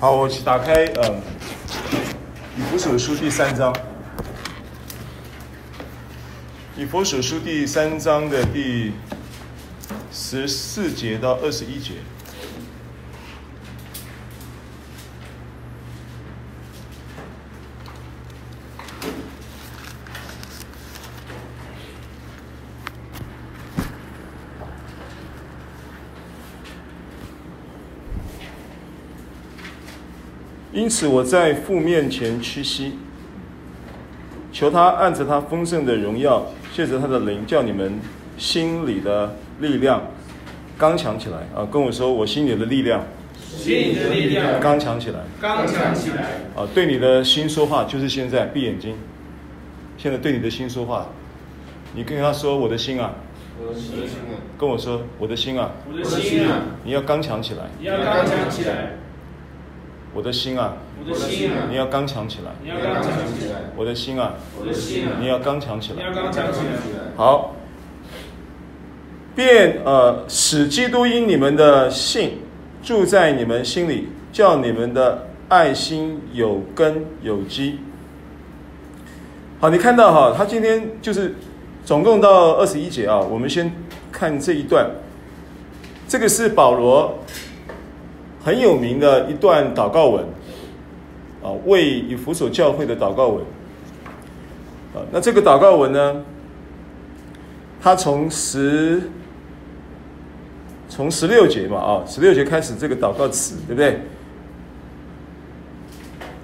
好，我去打开呃，以弗所书第三章，以弗所书第三章的第十四节到二十一节。因此，我在父面前屈膝，求他按着他丰盛的荣耀，借着他的灵，叫你们心里的力量刚强起来。啊！跟我说，我心里的力量，心里的力量。刚强起来，刚强起来。啊！对你的心说话，就是现在，闭眼睛。现在对你的心说话，你跟他说：“我的心啊，我的心啊，跟我说，我的心啊，我的心啊，你要刚强起来，你要刚强起来。我的心啊，我的心啊，你要刚强起来，你要刚强起来。我的心啊，我的心啊，你要刚强起来，你要刚强起来。好，便呃使基督因你们的信住在你们心里，叫你们的爱心有根有基。好，你看到哈，他今天就是总共到二十一节啊。我们先看这一段，这个是保罗。很有名的一段祷告文，啊，为以弗所教会的祷告文，啊，那这个祷告文呢，他从十从十六节嘛，啊，十六节开始这个祷告词，对不对？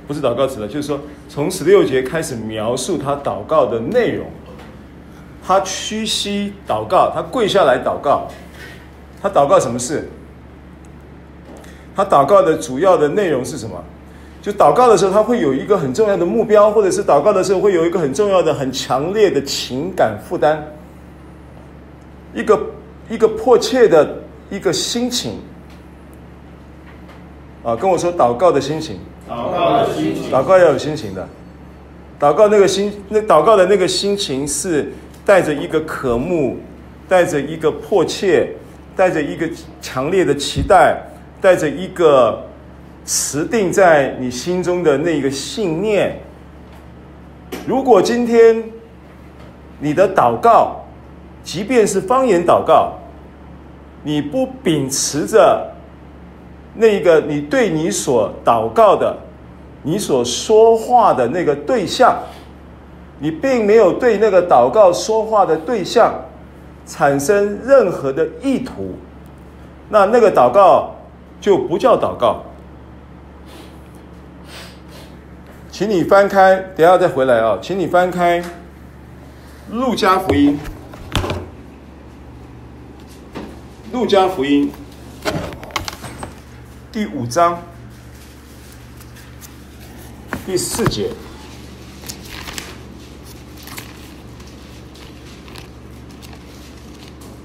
不是祷告词了，就是说从十六节开始描述他祷告的内容，他屈膝祷告，他跪下来祷告，他祷告什么事？他祷告的主要的内容是什么？就祷告的时候，他会有一个很重要的目标，或者是祷告的时候会有一个很重要的、很强烈的情感负担，一个一个迫切的一个心情。啊，跟我说祷告的心情。祷告的心情。祷告要有心情的。祷告那个心，那祷告的那个心情是带着一个渴慕，带着一个迫切，带着一个强烈的期待。带着一个持定在你心中的那个信念，如果今天你的祷告，即便是方言祷告，你不秉持着那个你对你所祷告的、你所说话的那个对象，你并没有对那个祷告说话的对象产生任何的意图，那那个祷告。就不叫祷告，请你翻开，等下再回来啊！请你翻开《路加福音》，《路加福音》第五章第四节，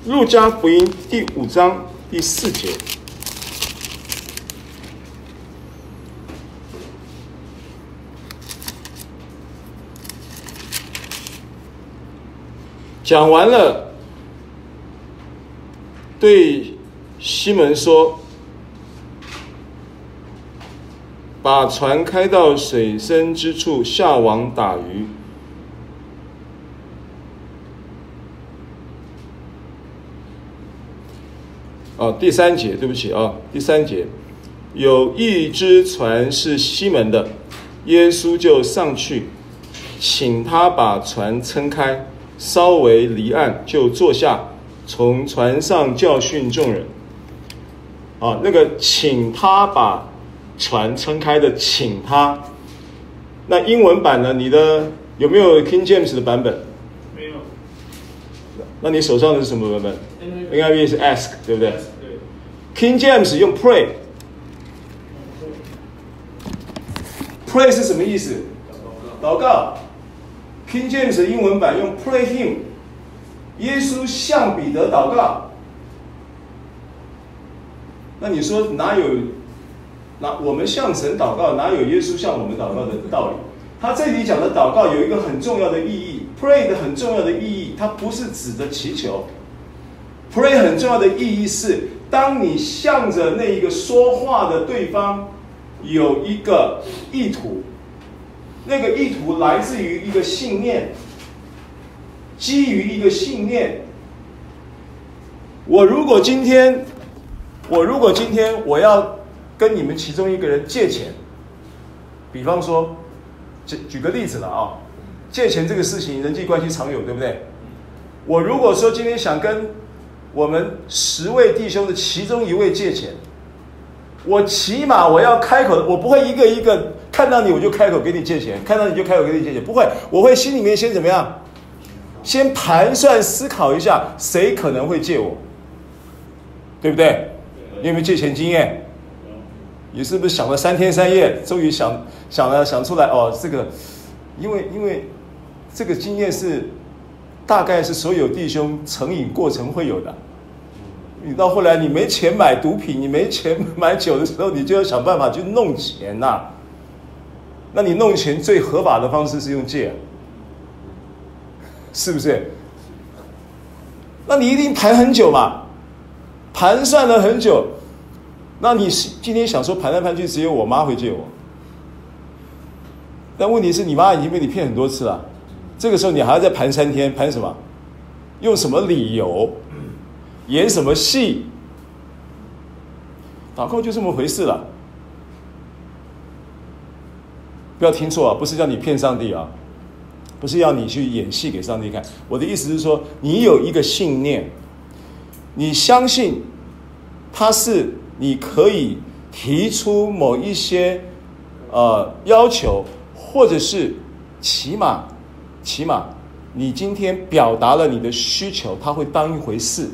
《路加福音》第五章第四节。讲完了，对西门说：“把船开到水深之处，下网打鱼。”哦，第三节，对不起啊，第三节，有一只船是西门的，耶稣就上去，请他把船撑开。稍微离岸，就坐下，从船上教训众人。啊，那个请他把船撑开的，请他。那英文版呢？你的有没有 King James 的版本？没有。那你手上的是什么版本？NIV 是 ask，对不对？对。King James 用 pray。pray 是什么意思？祷告。King James 英文版用 Pray Him，耶稣向彼得祷告。那你说哪有？哪我们向神祷告，哪有耶稣向我们祷告的道理？他这里讲的祷告有一个很重要的意义，Pray 的很重要的意义，它不是指的祈求。Pray 很重要的意义是，当你向着那一个说话的对方，有一个意图，那个意图来自于一个信念，基于一个信念。我如果今天，我如果今天我要跟你们其中一个人借钱，比方说，举举个例子了啊，借钱这个事情人际关系常有，对不对？我如果说今天想跟我们十位弟兄的其中一位借钱，我起码我要开口，我不会一个一个看到你我就开口给你借钱，看到你就开口给你借钱，不会，我会心里面先怎么样？先盘算思考一下，谁可能会借我。对不对？你有没有借钱经验？你是不是想了三天三夜，终于想想了想出来？哦，这个，因为因为这个经验是大概是所有弟兄成瘾过程会有的。你到后来你没钱买毒品，你没钱买酒的时候，你就要想办法去弄钱呐、那你弄钱最合法的方式是用借，是不是？那你一定盘很久嘛。盘算了很久，那你今天想说盘来盘去，只有我妈会借我。但问题是你妈已经被你骗很多次了，这个时候你还要再盘三天，盘什么？用什么理由？演什么戏？祷告就这么回事了。不要听错啊，不是叫你骗上帝啊，不是要你去演戏给上帝看。我的意思是说，你有一个信念。你相信他是你可以提出某一些呃要求，或者是起码起码你今天表达了你的需求，他会当一回事。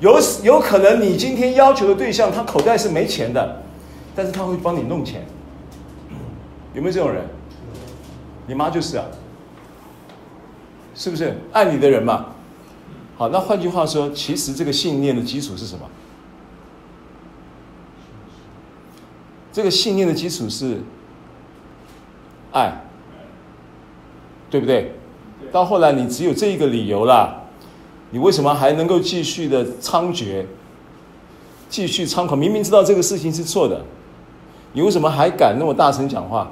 有有可能你今天要求的对象，他口袋是没钱的，但是他会帮你弄钱。有没有这种人？你妈就是啊，是不是爱你的人嘛？好，那换句话说，其实这个信念的基础是什么？这个信念的基础是爱，对不对？到后来你只有这一个理由了，你为什么还能够继续的猖獗，继续猖狂？明明知道这个事情是错的，你为什么还敢那么大声讲话？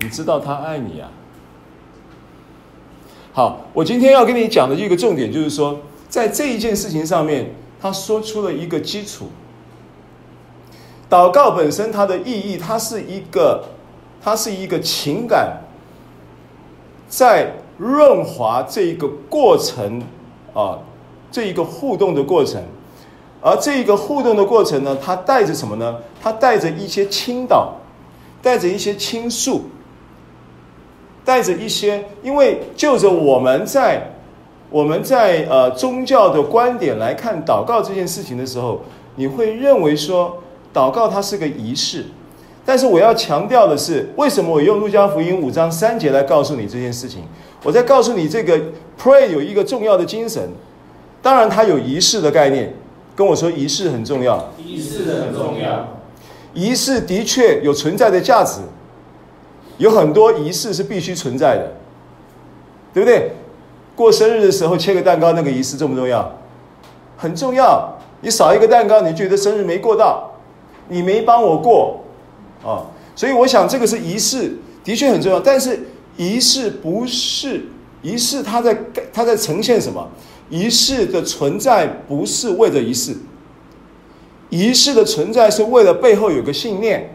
你知道他爱你啊。好，我今天要跟你讲的一个重点就是说，在这一件事情上面，他说出了一个基础。祷告本身它的意义，它是一个，它是一个情感，在润滑这一个过程啊，这一个互动的过程，而这一个互动的过程呢，它带着什么呢？它带着一些倾倒，带着一些倾诉。带着一些，因为就着我们在我们在呃宗教的观点来看祷告这件事情的时候，你会认为说祷告它是个仪式，但是我要强调的是，为什么我用路加福音五章三节来告诉你这件事情？我在告诉你这个 pray 有一个重要的精神，当然它有仪式的概念，跟我说仪式很重要，仪式很重要，仪式的确有存在的价值。有很多仪式是必须存在的，对不对？过生日的时候切个蛋糕，那个仪式重不重要？很重要。你少一个蛋糕，你觉得生日没过到，你没帮我过，啊，所以我想这个是仪式，的确很重要。但是仪式不是仪式，它在它在呈现什么？仪式的存在不是为了仪式，仪式的存在是为了背后有个信念。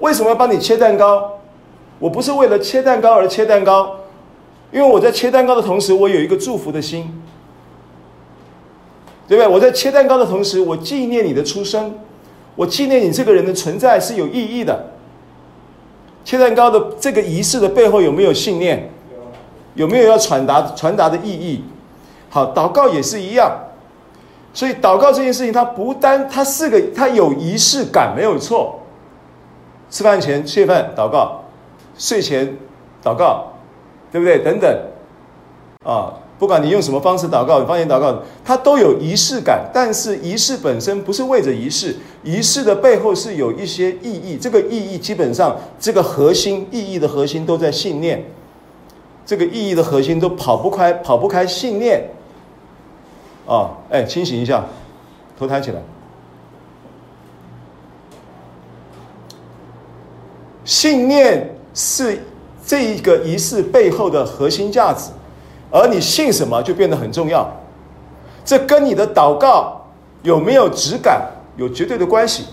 为什么要帮你切蛋糕？我不是为了切蛋糕而切蛋糕，因为我在切蛋糕的同时，我有一个祝福的心，对不对？我在切蛋糕的同时，我纪念你的出生，我纪念你这个人的存在是有意义的。切蛋糕的这个仪式的背后有没有信念？有没有要传达传达的意义？好，祷告也是一样，所以祷告这件事情，它不单它是个，它有仪式感，没有错。吃饭前谢饭祷告，睡前祷告，对不对？等等，啊，不管你用什么方式祷告，方言祷告，它都有仪式感。但是仪式本身不是为着仪式，仪式的背后是有一些意义。这个意义基本上，这个核心意义的核心都在信念，这个意义的核心都跑不开，跑不开信念。啊，哎，清醒一下，头抬起来。信念是这一个仪式背后的核心价值，而你信什么就变得很重要。这跟你的祷告有没有质感有绝对的关系。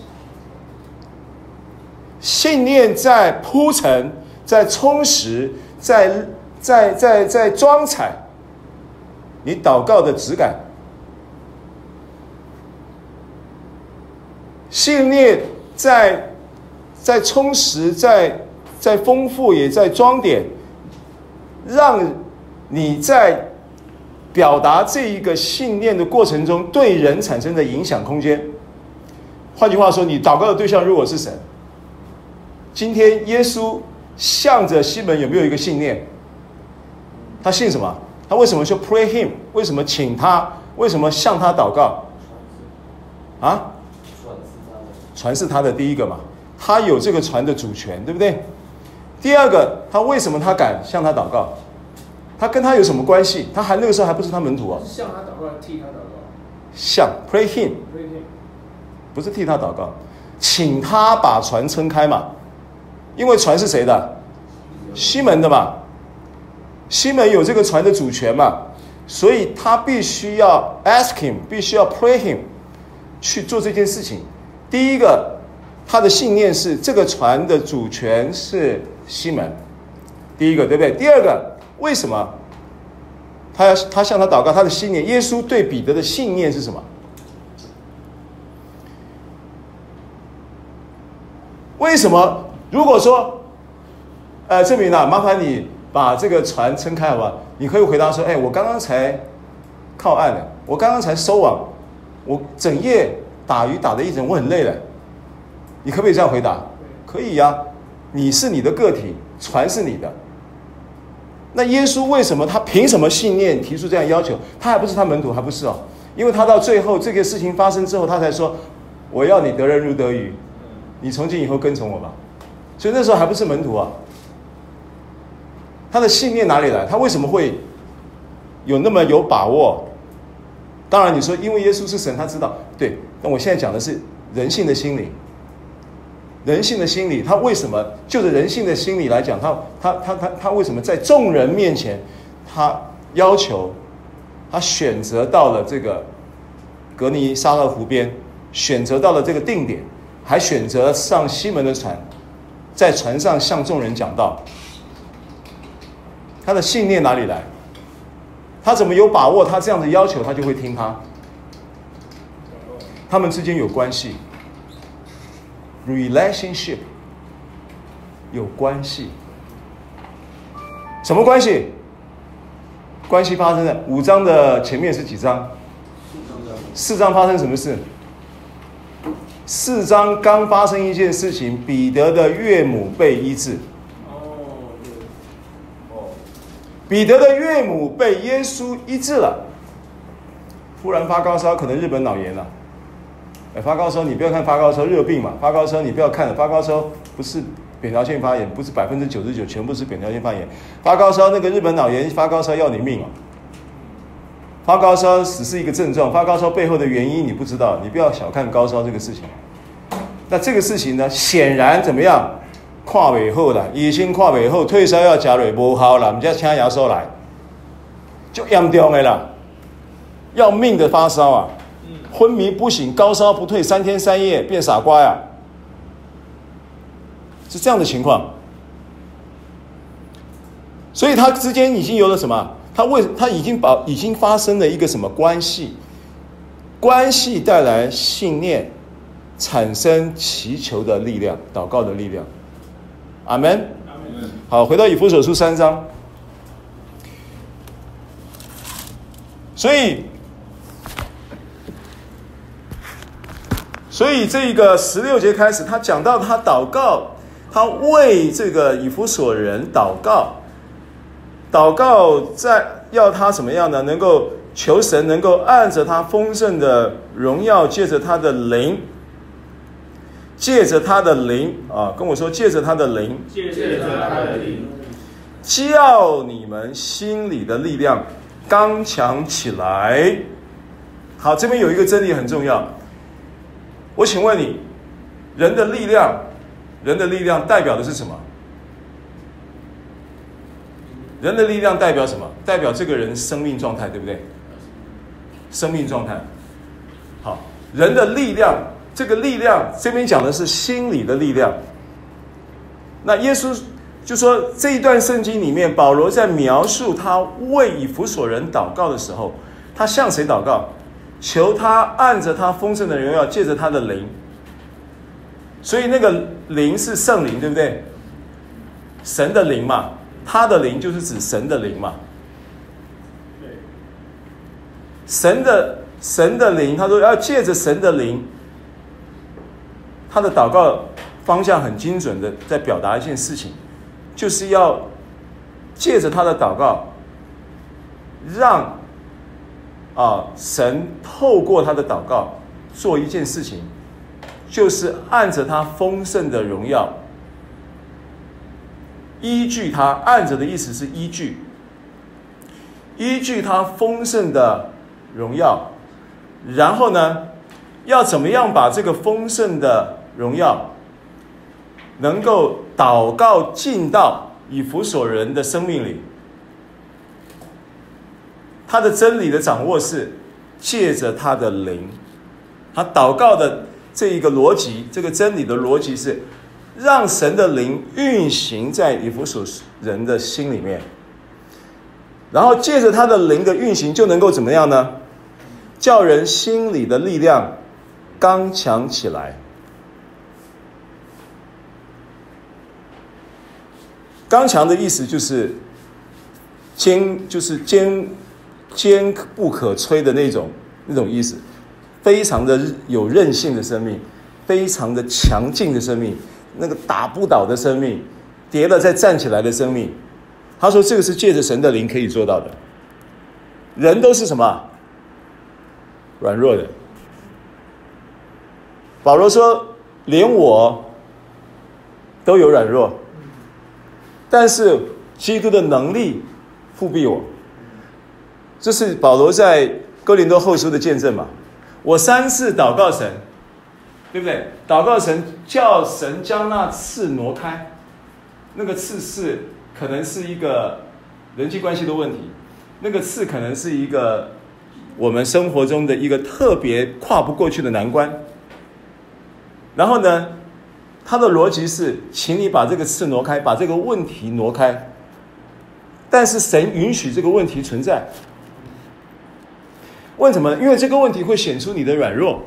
信念在铺陈，在充实，在在在在装载你祷告的质感。信念在在充实，在在丰富，也在装点，让你在表达这一个信念的过程中，对人产生的影响空间。换句话说，你祷告的对象如果是神，今天耶稣向着西门有没有一个信念？他信什么？他为什么说 pray him？为什么请他？为什么向他祷告？啊？船是他的第一个嘛，他有这个船的主权，对不对？第二个，他为什么他敢向他祷告？他跟他有什么关系？他还那个时候还不是他门徒啊。向他祷告，替他祷告。向 pray him，不是替他祷告，请他把船撑开嘛，因为船是谁的？西门的嘛，西门有这个船的主权嘛，所以他必须要 ask him，必须要 pray him 去做这件事情。第一个，他的信念是这个船的主权是西门，第一个对不对？第二个，为什么他要他向他祷告？他的信念，耶稣对彼得的信念是什么？为什么？如果说，呃，证明啊，麻烦你把这个船撑开好不好？你可以回答说，哎，我刚刚才靠岸了，我刚刚才收网，我整夜。打鱼打的一整，我很累了。你可不可以这样回答？可以呀。你是你的个体，船是你的。那耶稣为什么他凭什么信念提出这样要求？他还不是他门徒，还不是哦。因为他到最后这个事情发生之后，他才说：“我要你得人如得鱼，你从今以后跟从我吧。”所以那时候还不是门徒啊。他的信念哪里来？他为什么会有那么有把握？当然，你说因为耶稣是神，他知道。对，那我现在讲的是人性的心理。人性的心理，他为什么就着人性的心理来讲，他他他他他为什么在众人面前，他要求，他选择到了这个格尼沙勒湖边，选择到了这个定点，还选择上西门的船，在船上向众人讲道。他的信念哪里来？他怎么有把握？他这样的要求，他就会听他。他们之间有关系，relationship 有关系。什么关系？关系发生在五章的前面是几章？四章发生什么事？四章刚发生一件事情，彼得的岳母被医治。彼得的岳母被耶稣医治了，突然发高烧，可能日本脑炎了。发高烧，你不要看发高烧热病嘛，发高烧你不要看了，发高烧不是扁桃腺发炎，不是百分之九十九全部是扁桃腺发炎。发高烧那个日本脑炎发高烧要你命哦。发高烧只是一个症状，发高烧背后的原因你不知道，你不要小看高烧这个事情。那这个事情呢，显然怎么样？看尾后了，已经看尾后，退烧药加瑞不好了，我们家请牙收来，就严重的了，要命的发烧啊，昏迷不醒，高烧不退，三天三夜变傻瓜呀，是这样的情况。所以他之间已经有了什么？他为他已经把已经发生了一个什么关系？关系带来信念，产生祈求的力量，祷告的力量。阿门。好，回到以弗所书三章。所以，所以这个十六节开始，他讲到他祷告，他为这个以弗所人祷告，祷告在要他怎么样呢？能够求神能够按着他丰盛的荣耀，借着他的灵。借着他的灵啊，跟我说，借着他的灵，借着他的灵，叫你们心里的力量刚强起来。好，这边有一个真理很重要。我请问你，人的力量，人的力量代表的是什么？人的力量代表什么？代表这个人生命状态，对不对？生命状态。好，人的力量，这个力量这边讲的是心理的力量。那耶稣就说这一段圣经里面，保罗在描述他为以弗所人祷告的时候，他向谁祷告？求他按着他丰盛的荣耀，借着他的灵。所以那个灵是圣灵，对不对？神的灵嘛。他的灵就是指神的灵嘛？神的神的灵，他说要借着神的灵，他的祷告方向很精准的在表达一件事情，就是要借着他的祷告，让啊神透过他的祷告做一件事情，就是按着他丰盛的荣耀。依据他按着的意思是依据，依据他丰盛的荣耀，然后呢，要怎么样把这个丰盛的荣耀，能够祷告进到以弗所人的生命里？他的真理的掌握是借着他的灵，他祷告的这一个逻辑，这个真理的逻辑是。让神的灵运行在以弗所人的心里面，然后借着他的灵的运行，就能够怎么样呢？叫人心里的力量刚强起来。刚强的意思就是坚，就是坚坚不可摧的那种那种意思，非常的有韧性的生命，非常的强劲的生命。那个打不倒的生命，跌了再站起来的生命，他说这个是借着神的灵可以做到的。人都是什么？软弱的。保罗说，连我都有软弱，但是基督的能力覆庇我。这是保罗在哥林多后书的见证嘛？我三次祷告神。对不对？祷告神，叫神将那刺挪开。那个刺是可能是一个人际关系的问题，那个刺可能是一个我们生活中的一个特别跨不过去的难关。然后呢，他的逻辑是，请你把这个刺挪开，把这个问题挪开。但是神允许这个问题存在。为什么？因为这个问题会显出你的软弱。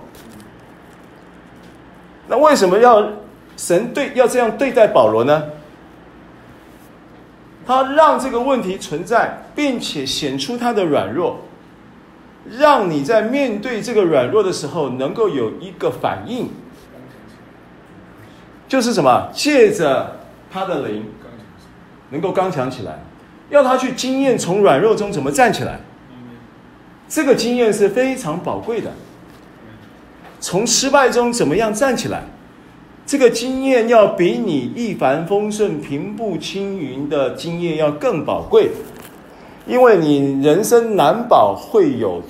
那为什么要神对要这样对待保罗呢？他让这个问题存在，并且显出他的软弱，让你在面对这个软弱的时候能够有一个反应，就是什么？借着他的灵，能够刚强起来，要他去经验从软弱中怎么站起来。这个经验是非常宝贵的。从失败中怎么样站起来？这个经验要比你一帆风顺、平步青云的经验要更宝贵，因为你人生难保会有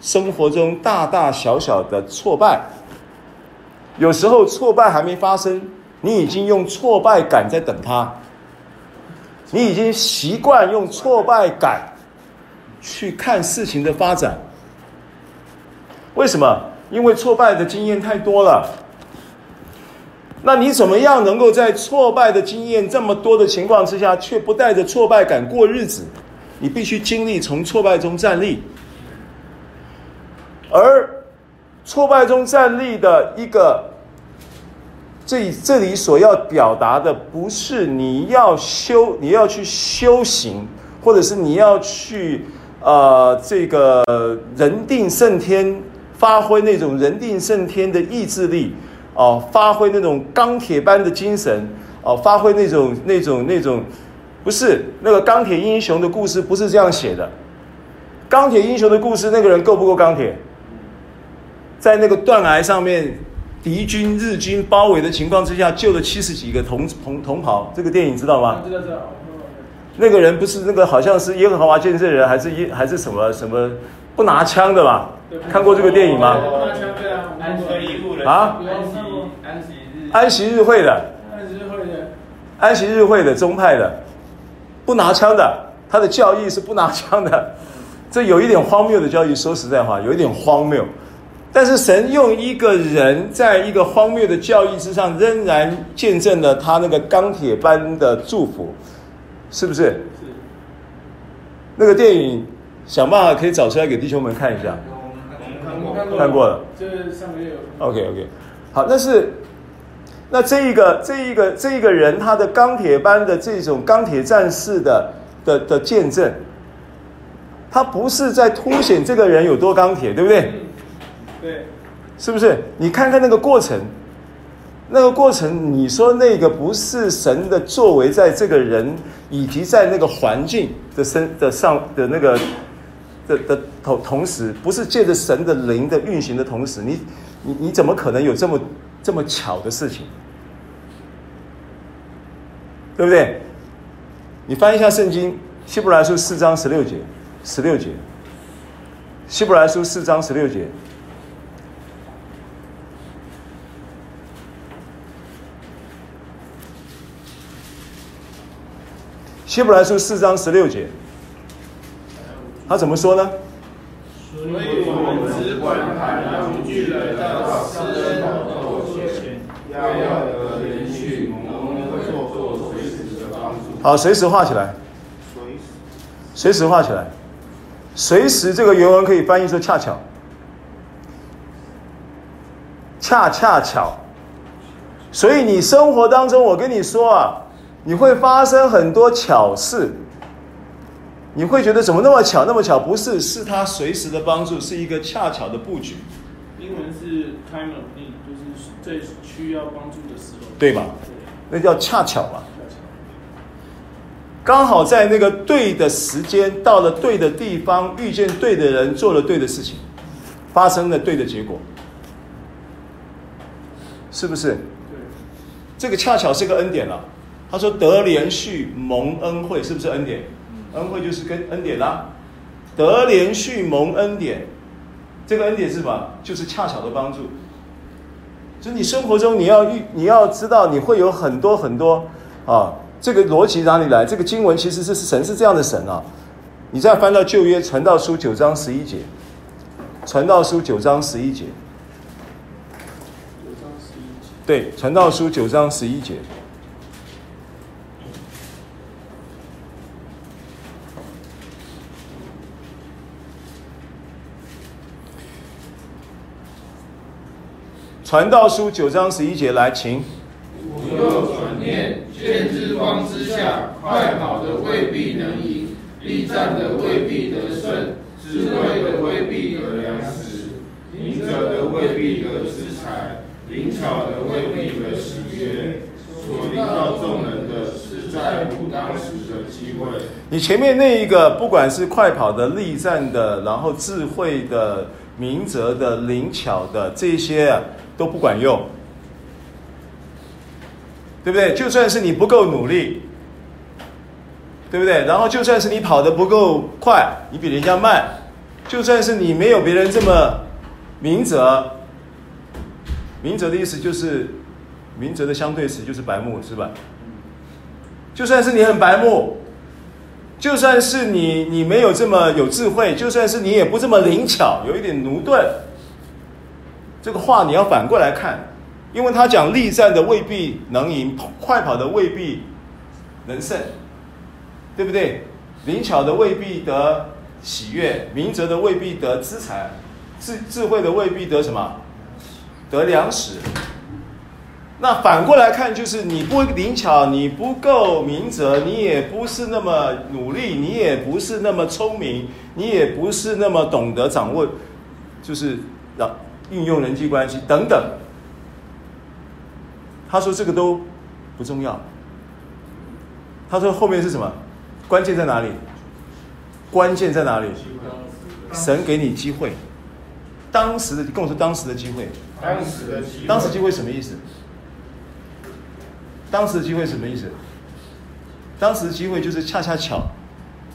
生活中大大小小的挫败。有时候挫败还没发生，你已经用挫败感在等它，你已经习惯用挫败感去看事情的发展。为什么？因为挫败的经验太多了，那你怎么样能够在挫败的经验这么多的情况之下，却不带着挫败感过日子？你必须经历从挫败中站立，而挫败中站立的一个，这这里所要表达的不是你要修，你要去修行，或者是你要去呃这个人定胜天。发挥那种人定胜天的意志力，哦，发挥那种钢铁般的精神，哦，发挥那种那种那种，不是那个钢铁英雄的故事，不是这样写的。钢铁英雄的故事，那个人够不够钢铁？在那个断崖上面，敌军日军包围的情况之下，救了七十几个同同同袍。这个电影知道吗？知道知道。那个人不是那个，好像是耶和华见证人，还是耶还是什么什么不拿枪的吧？看过这个电影吗？啊？安息日，安息日会的。安息日会的宗派的，不拿枪的，他的教义是不拿枪的，这有一点荒谬的教义。说实在话，有一点荒谬。但是神用一个人，在一个荒谬的教义之上，仍然见证了他那个钢铁般的祝福，是不是？是。那个电影，想办法可以找出来给弟兄们看一下。看过，看过了。这上面有。OK OK，好，那是，那这一个这一个这一个人，他的钢铁般的这种钢铁战士的的的见证，他不是在凸显这个人有多钢铁，对不对？对，是不是？你看看那个过程，那个过程，你说那个不是神的作为，在这个人以及在那个环境的身的上的那个的的同同时，不是借着神的灵的运行的同时，你你你怎么可能有这么这么巧的事情？对不对？你翻一下圣经，希伯来书四章十六节，十六节，希伯来书四章十六节。希伯来书四章十六节，他怎么说呢？所以我们只管坦然无惧来到施恩宝座前，要要得怜恤，蒙恩惠作随时的帮助。好，随时画起来。随时画起来。随时这个原文可以翻译说恰巧，恰恰巧。所以你生活当中，我跟你说啊。你会发生很多巧事，你会觉得怎么那么巧那么巧？不是，是他随时的帮助，是一个恰巧的布局。英文是 time of need，就是最需要帮助的时候，对吧？那叫恰巧嘛。刚好在那个对的时间，到了对的地方，遇见对的人，做了对的事情，发生了对的结果，是不是？对。这个恰巧是个恩典了。他说：“得连续蒙恩惠，是不是恩典？恩惠就是跟恩典啦、啊。得连续蒙恩典，这个恩典是什么？就是恰巧的帮助。就你生活中你要遇，你要知道，你会有很多很多啊。这个逻辑哪里来？这个经文其实是神是这样的神啊。你再翻到旧约传道书九章十一节，传道书九章十一节，九章十一节，对，传道书九章十一节。”传道书九章十一节来，请。我又转念，见之光之下，快跑的未必能赢，力战的未必得胜，智慧的未必得粮食，明哲的未必得资财，灵巧的未必得喜悦。所临到众人的是在乎当时的机会。你前面那一个，不管是快跑的、力战的，然后智慧的、明哲的、灵巧的这些。都不管用，对不对？就算是你不够努力，对不对？然后就算是你跑得不够快，你比人家慢，就算是你没有别人这么明哲，明哲的意思就是明哲的相对词就是白目，是吧？就算是你很白目，就算是你你没有这么有智慧，就算是你也不这么灵巧，有一点駑钝。这个话你要反过来看，因为他讲力战的未必能赢，快跑的未必能胜，对不对？灵巧的未必得喜悦，明哲的未必得资财，智智慧的未必得什么？得粮食。那反过来看，就是你不灵巧，你不够明哲，你也不是那么努力，你也不是那么聪明，你也不是那么懂得掌握，就是让。运用人际关系等等，他说这个都不重要。他说后面是什么？关键在哪里？关键在哪里？神给你机会，当时的跟我说当时的机会，当时的机会，当时机会什么意思？当时的机会什么意思？当时的机会就是恰恰巧，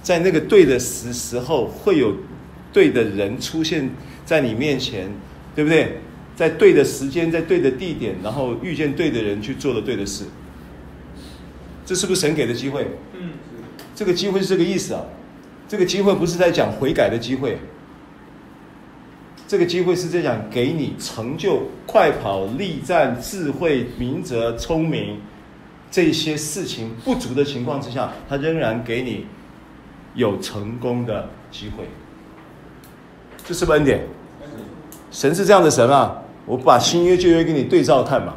在那个对的时时候，会有对的人出现在你面前。对不对？在对的时间，在对的地点，然后遇见对的人，去做了对的事。这是不是神给的机会？嗯，这个机会是这个意思啊。这个机会不是在讲悔改的机会，这个机会是在讲给你成就、快跑、力战、智慧、明哲、聪明这些事情不足的情况之下，他仍然给你有成功的机会。这是不是恩典？神是这样的神啊！我把新约旧约给你对照看嘛，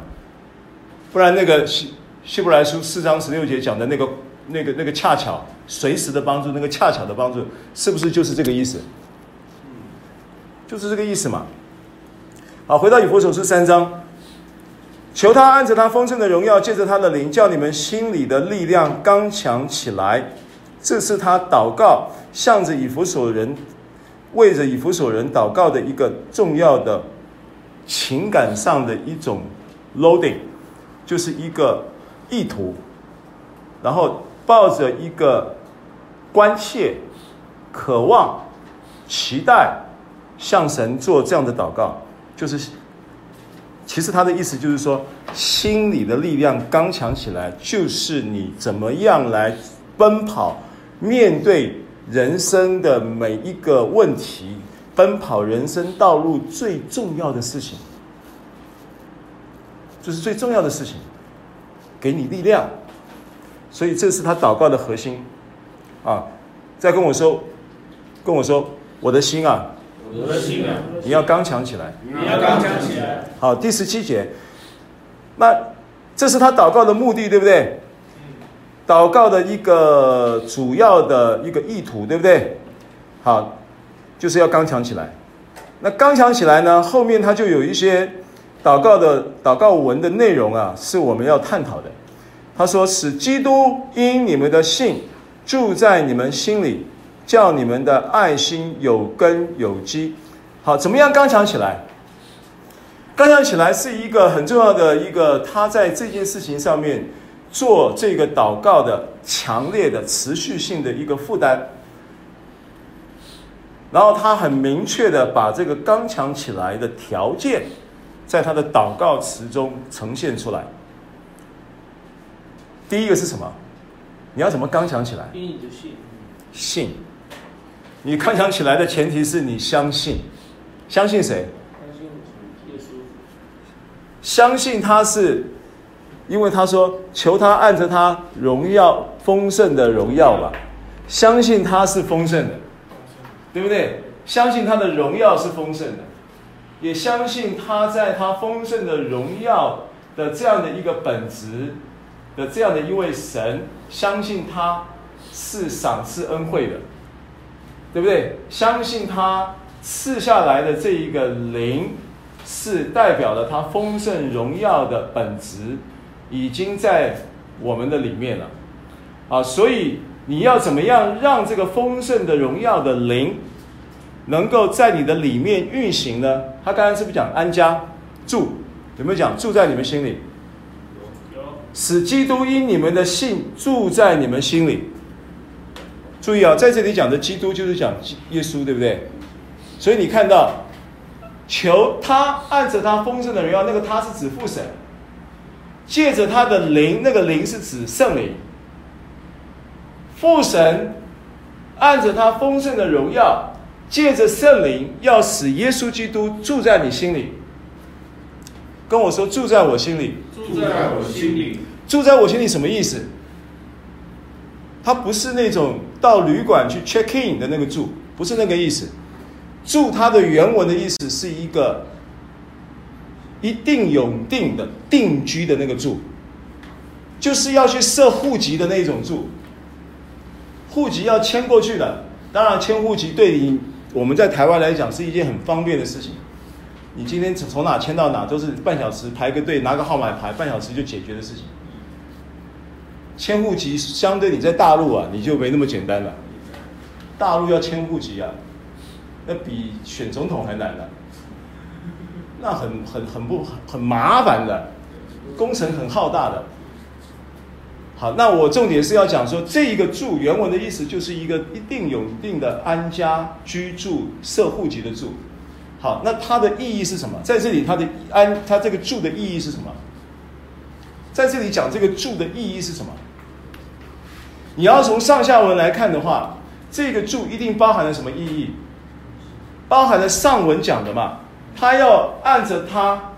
不然那个希希伯来书四章十六节讲的那个那个那个恰巧随时的帮助，那个恰巧的帮助，是不是就是这个意思？就是这个意思嘛。好，回到以弗所书三章，求他按着他丰盛的荣耀，借着他的灵，叫你们心里的力量刚强起来。这是他祷告，向着以弗所人。为着以弗所人祷告的一个重要的情感上的一种 loading，就是一个意图，然后抱着一个关切、渴望、期待，向神做这样的祷告，就是其实他的意思就是说，心里的力量刚强起来，就是你怎么样来奔跑，面对。人生的每一个问题，奔跑人生道路最重要的事情，这是最重要的事情，给你力量，所以这是他祷告的核心，啊，在跟我说，跟我说，我的心啊，你要刚强起来，你要刚强起来。好，第十七节，那这是他祷告的目的，对不对？祷告的一个主要的一个意图，对不对？好，就是要刚强起来。那刚强起来呢，后面他就有一些祷告的祷告文的内容啊，是我们要探讨的。他说：“使基督因你们的信住在你们心里，叫你们的爱心有根有基。”好，怎么样刚强起来？刚强起来是一个很重要的一个，他在这件事情上面。做这个祷告的强烈的持续性的一个负担，然后他很明确的把这个刚强起来的条件，在他的祷告词中呈现出来。第一个是什么？你要怎么刚强起来？信，信。你刚想起来的前提是你相信，相信谁？相信耶稣。相信他是。因为他说：“求他按着他荣耀丰盛的荣耀吧，相信他是丰盛的，对不对？相信他的荣耀是丰盛的，也相信他在他丰盛的荣耀的这样的一个本质的这样的一位神，相信他是赏赐恩惠的，对不对？相信他赐下来的这一个灵，是代表了他丰盛荣耀的本质。”已经在我们的里面了，啊，所以你要怎么样让这个丰盛的荣耀的灵能够在你的里面运行呢？他刚才是不是讲安家住？有没有讲住在你们心里？有。使基督因你们的信住在你们心里。注意啊，在这里讲的基督就是讲耶稣，对不对？所以你看到，求他按着他丰盛的荣耀，那个他是指父神。借着他的灵，那个灵是指圣灵。父神按着他丰盛的荣耀，借着圣灵，要使耶稣基督住在你心里。跟我说，住在我心里。住在我心里。住在我心里什么意思？他不是那种到旅馆去 check in 的那个住，不是那个意思。住，它的原文的意思是一个。一定永定的定居的那个住，就是要去设户籍的那种住。户籍要迁过去的，当然迁户籍对你我们在台湾来讲是一件很方便的事情。你今天从从哪迁到哪都是半小时排个队拿个号码牌，半小时就解决的事情。迁户籍相对你在大陆啊，你就没那么简单了。大陆要迁户籍啊，那比选总统还难了。那很很很不很麻烦的，工程很浩大的。好，那我重点是要讲说，这一个住原文的意思就是一个一定有一定的安家居住设户籍的住。好，那它的意义是什么？在这里，它的安，它这个住的意义是什么？在这里讲这个住的意义是什么？你要从上下文来看的话，这个注一定包含了什么意义？包含了上文讲的嘛，他要按着他，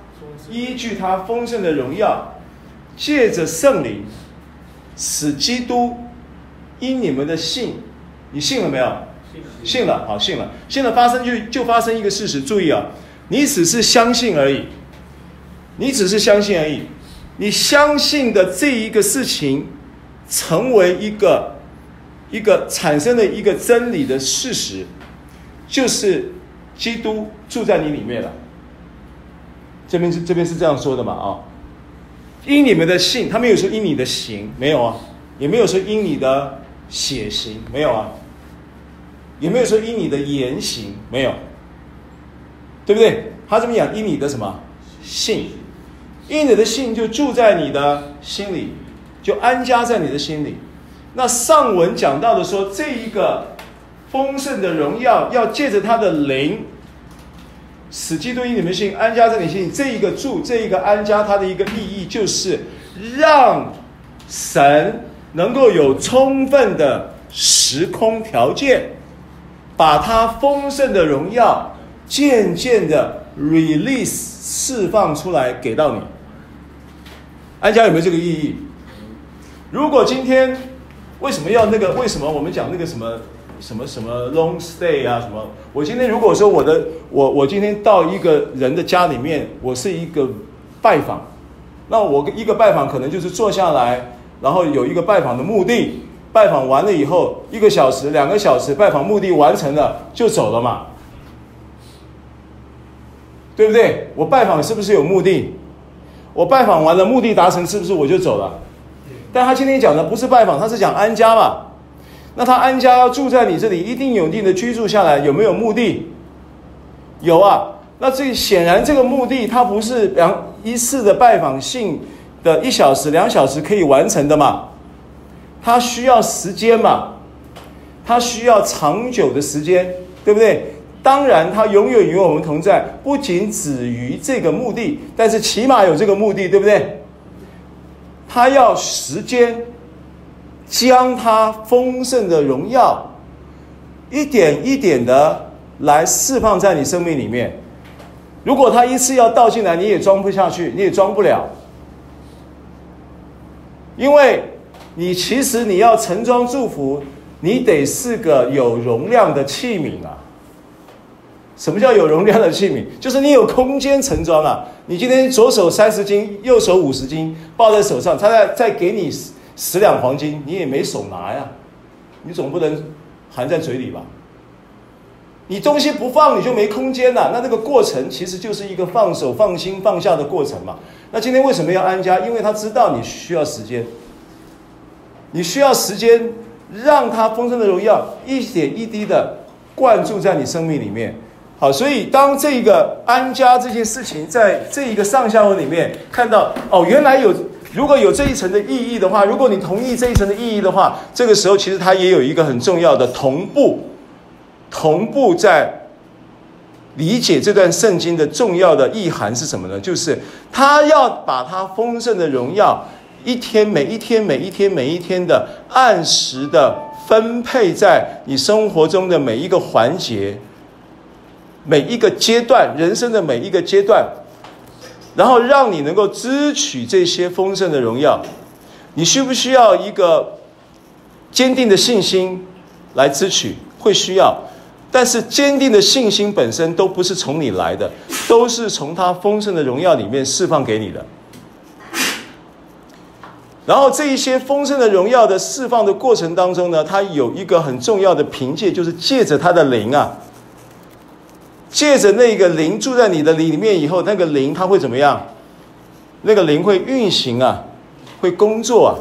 依据他丰盛的荣耀，借着圣灵，使基督因你们的信，你信了没有？信了，好，信了。信了，发生就就发生一个事实，注意啊，你只是相信而已，你只是相信而已，你相信的这一个事情，成为一个一个产生的一个真理的事实，就是基督住在你里面了。这边是这边是这样说的嘛？啊，因你们的信，他没有说因你的行，没有啊，也没有说因你的血行，没有啊。也没有说因你的言行没有，对不对？他这么讲，因你的什么信，因你的信就住在你的心里，就安家在你的心里。那上文讲到的说，这一个丰盛的荣耀要借着他的灵，使基督因你们信安家在你心里。这一个住，这一个安家，它的一个意义就是让神能够有充分的时空条件。把他丰盛的荣耀渐渐的 release 释放出来给到你，安家有没有这个意义？如果今天为什么要那个？为什么我们讲那个什么什么什么 long stay 啊？什么？我今天如果说我的我我今天到一个人的家里面，我是一个拜访，那我一个拜访可能就是坐下来，然后有一个拜访的目的。拜访完了以后，一个小时、两个小时，拜访目的完成了就走了嘛，对不对？我拜访是不是有目的？我拜访完了，目的达成，是不是我就走了？但他今天讲的不是拜访，他是讲安家嘛。那他安家要住在你这里，一定有一定的居住下来，有没有目的？有啊。那这显然这个目的，它不是两一次的拜访性的一小时、两小时可以完成的嘛。他需要时间嘛？他需要长久的时间，对不对？当然，他永远与我们同在，不仅止于这个目的，但是起码有这个目的，对不对？他要时间，将他丰盛的荣耀一点一点的来释放在你生命里面。如果他一次要倒进来，你也装不下去，你也装不了，因为。你其实你要盛装祝福，你得是个有容量的器皿啊。什么叫有容量的器皿？就是你有空间盛装啊。你今天左手三十斤，右手五十斤，抱在手上，他再再给你十十两黄金，你也没手拿呀。你总不能含在嘴里吧？你东西不放，你就没空间了。那这个过程其实就是一个放手、放心、放下的过程嘛。那今天为什么要安家？因为他知道你需要时间。你需要时间，让他丰盛的荣耀一点一滴的灌注在你生命里面。好，所以当这个安家这件事情在这一个上下文里面看到，哦，原来有如果有这一层的意义的话，如果你同意这一层的意义的话，这个时候其实它也有一个很重要的同步，同步在理解这段圣经的重要的意涵是什么呢？就是他要把他丰盛的荣耀。一天，每一天，每一天，每一天的按时的分配在你生活中的每一个环节、每一个阶段，人生的每一个阶段，然后让你能够支取这些丰盛的荣耀。你需不需要一个坚定的信心来支取？会需要，但是坚定的信心本身都不是从你来的，都是从他丰盛的荣耀里面释放给你的。然后这一些丰盛的荣耀的释放的过程当中呢，它有一个很重要的凭借，就是借着他的灵啊，借着那个灵住在你的里面以后，那个灵它会怎么样？那个灵会运行啊，会工作啊，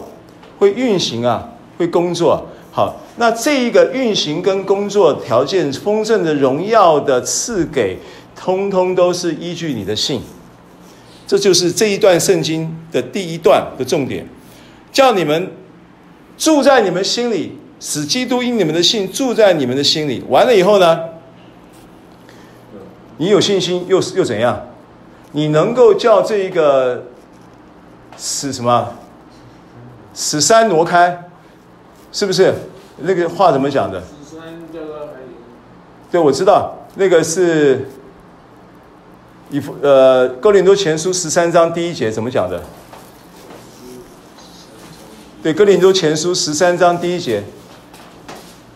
会运行啊，会工作。好，那这一个运行跟工作条件，丰盛的荣耀的赐给，通通都是依据你的信。这就是这一段圣经的第一段的重点。叫你们住在你们心里，使基督因你们的信住在你们的心里。完了以后呢，你有信心又又怎样？你能够叫这一个使什么？使山挪开，是不是？那个话怎么讲的？对，我知道那个是以弗呃哥林多前书十三章第一节怎么讲的？对，哥林多前书十三章第一节，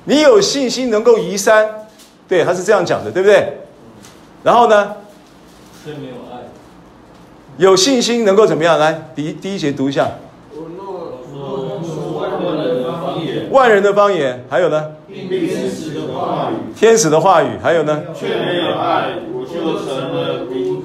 你有信心能够移山，对，他是这样讲的，对不对？然后呢？却没有爱。有信心能够怎么样？来，第一第一节读一下。我若若说万人的方言，万人的方言，还有呢？天使的话语，天使的话语，还有呢？却没有爱，我就成了如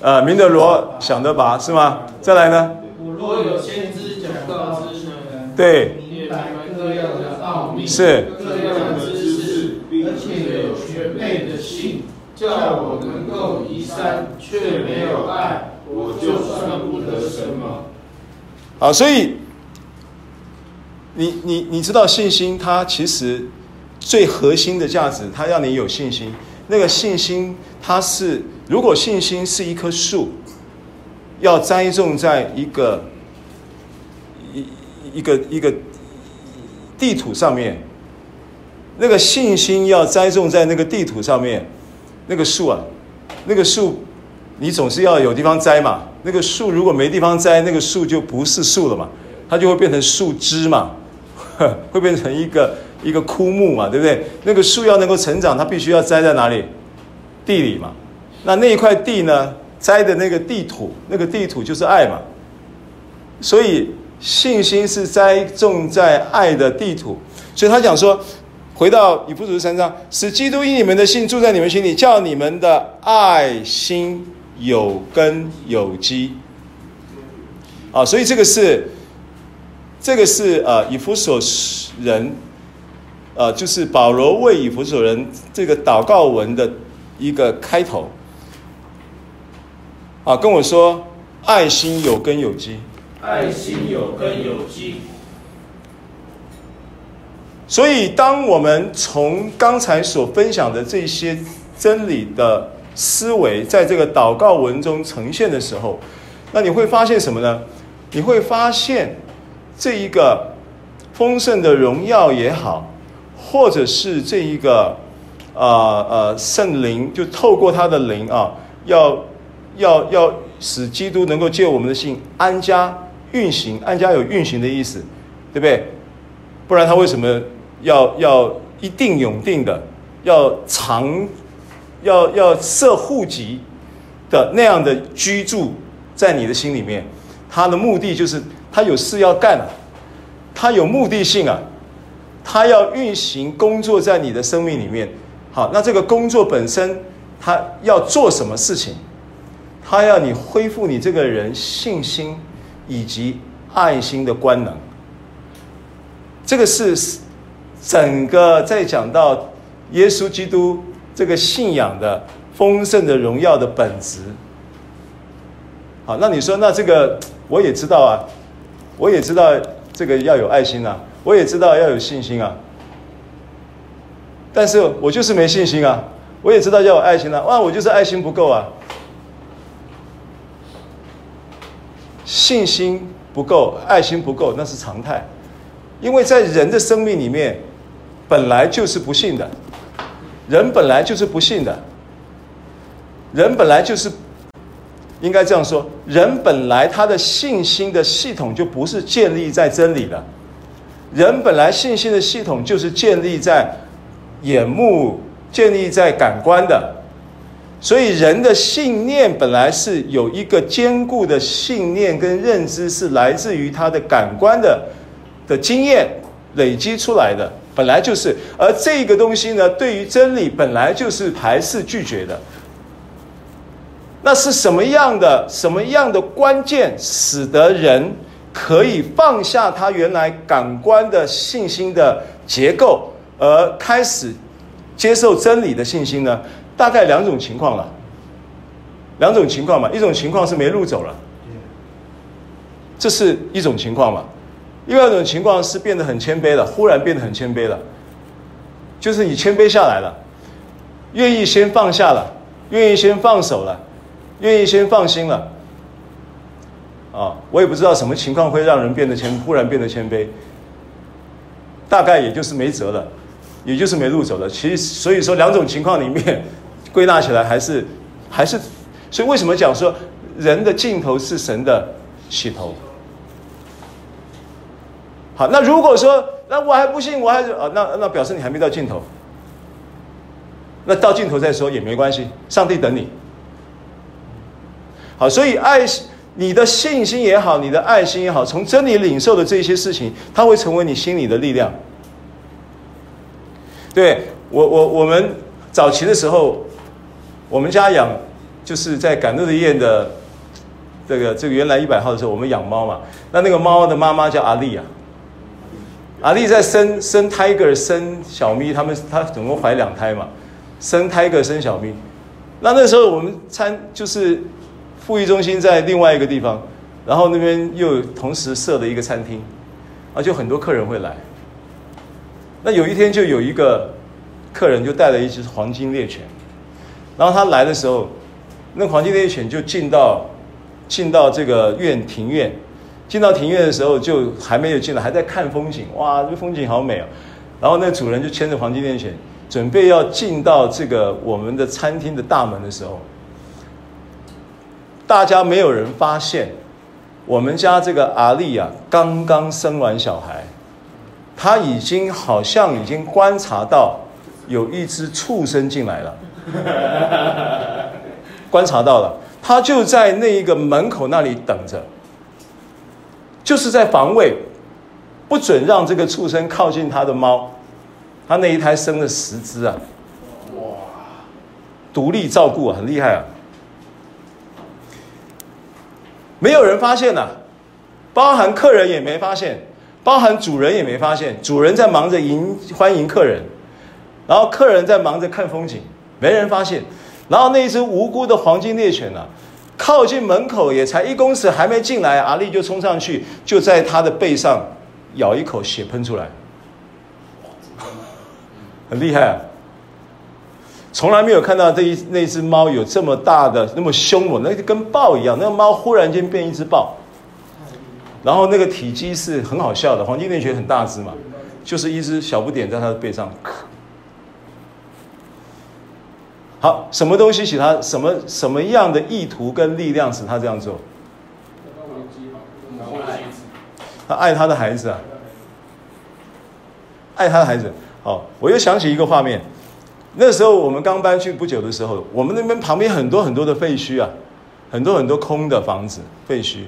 呃，明德罗想得拔是吗？再来呢？我若有先知讲道之能，对，明白各样的奥秘，是各样的知识，而且有全备的信，叫我能够移山，却没有爱，我就算不得什么。好，所以你你你知道信心，它其实最核心的价值，它让你有信心。那个信心，它是如果信心是一棵树，要栽种在一个一一个一个地土上面，那个信心要栽种在那个地土上面，那个树啊，那个树，你总是要有地方栽嘛。那个树如果没地方栽，那个树就不是树了嘛，它就会变成树枝嘛，会变成一个一个枯木嘛，对不对？那个树要能够成长，它必须要栽在哪里？地里嘛。那那一块地呢？栽的那个地土，那个地土就是爱嘛。所以信心是栽种在爱的地土。所以他讲说，回到以弗所书三章，使基督因你们的信住在你们心里，叫你们的爱心。有根有基，啊，所以这个是，这个是呃以弗所人，呃，就是保罗为以弗所人这个祷告文的一个开头，啊，跟我说，爱心有根有基，爱心有根有基，所以当我们从刚才所分享的这些真理的。思维在这个祷告文中呈现的时候，那你会发现什么呢？你会发现这一个丰盛的荣耀也好，或者是这一个呃呃圣灵，就透过他的灵啊，要要要使基督能够借我们的信安家运行，安家有运行的意思，对不对？不然他为什么要要一定永定的要长？要要设户籍的那样的居住在你的心里面，他的目的就是他有事要干，他有目的性啊，他要运行工作在你的生命里面。好，那这个工作本身他要做什么事情？他要你恢复你这个人信心以及爱心的官能。这个是整个在讲到耶稣基督。这个信仰的丰盛的荣耀的本质，好，那你说，那这个我也知道啊，我也知道这个要有爱心啊，我也知道要有信心啊，但是我就是没信心啊，我也知道要有爱心啊，哇，我就是爱心不够啊，信心不够，爱心不够，那是常态，因为在人的生命里面，本来就是不信的。人本来就是不信的，人本来就是应该这样说，人本来他的信心的系统就不是建立在真理的，人本来信心的系统就是建立在眼目、建立在感官的，所以人的信念本来是有一个坚固的信念跟认知，是来自于他的感官的的经验累积出来的。本来就是，而这个东西呢，对于真理本来就是排斥拒绝的。那是什么样的、什么样的关键，使得人可以放下他原来感官的信心的结构，而开始接受真理的信心呢？大概两种情况了，两种情况嘛。一种情况是没路走了，这是一种情况嘛。另外一种情况是变得很谦卑了，忽然变得很谦卑了，就是你谦卑下来了，愿意先放下了，愿意先放手了，愿意先放心了。啊，我也不知道什么情况会让人变得谦，忽然变得谦卑。大概也就是没辙了，也就是没路走了。其实所以说两种情况里面，归纳起来还是还是，所以为什么讲说人的尽头是神的起头？那如果说那我还不信，我还是啊，那那表示你还没到尽头。那到尽头再说也没关系，上帝等你。好，所以爱你的信心也好，你的爱心也好，从真理领受的这些事情，它会成为你心里的力量。对，我我我们早期的时候，我们家养就是在赶路的医院的这个这个原来一百号的时候，我们养猫嘛。那那个猫的妈妈叫阿丽啊。阿丽在生生 Tiger 生小咪，他们他总共怀两胎嘛，生 Tiger 生小咪。那那时候我们餐就是复育中心在另外一个地方，然后那边又同时设了一个餐厅，啊，就很多客人会来。那有一天就有一个客人就带了一只黄金猎犬，然后他来的时候，那黄金猎犬就进到进到这个院庭院。进到庭院的时候，就还没有进来，还在看风景。哇，这风景好美哦！然后那主人就牵着黄金猎犬，准备要进到这个我们的餐厅的大门的时候，大家没有人发现，我们家这个阿丽啊，刚刚生完小孩，他已经好像已经观察到有一只畜生进来了，观察到了，他就在那一个门口那里等着。就是在防卫，不准让这个畜生靠近他的猫。他那一胎生了十只啊！哇，独立照顾啊，很厉害啊！没有人发现呐、啊，包含客人也没发现，包含主人也没发现。主人在忙着迎欢迎客人，然后客人在忙着看风景，没人发现。然后那一只无辜的黄金猎犬啊。靠近门口也才一公尺，还没进来，阿力就冲上去，就在他的背上咬一口，血喷出来，很厉害啊！从来没有看到这一那只猫有这么大的、那么凶猛，那就跟豹一样。那个猫忽然间变一只豹，然后那个体积是很好笑的，黄金猎犬很大只嘛，就是一只小不点在它的背上。好，什么东西使他什么什么样的意图跟力量使他这样做？他爱他的孩子啊，爱他的孩子。好，我又想起一个画面，那时候我们刚搬去不久的时候，我们那边旁边很多很多的废墟啊，很多很多空的房子废墟，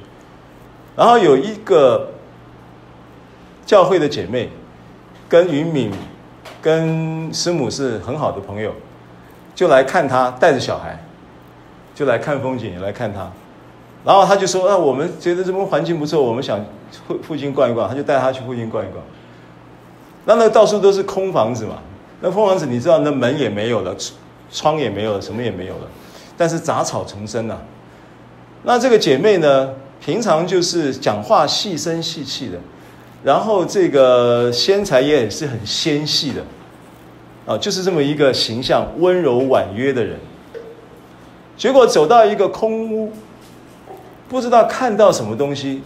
然后有一个教会的姐妹，跟云敏跟师母是很好的朋友。就来看他带着小孩，就来看风景，来看他，然后他就说：“啊，我们觉得这边环境不错，我们想附附近逛一逛。”他就带他去附近逛一逛。那那到处都是空房子嘛，那空房子你知道，那门也没有了，窗也没有了，什么也没有了，但是杂草丛生啊。那这个姐妹呢，平常就是讲话细声细气的，然后这个身材也是很纤细的。啊，就是这么一个形象，温柔婉约的人。结果走到一个空屋，不知道看到什么东西，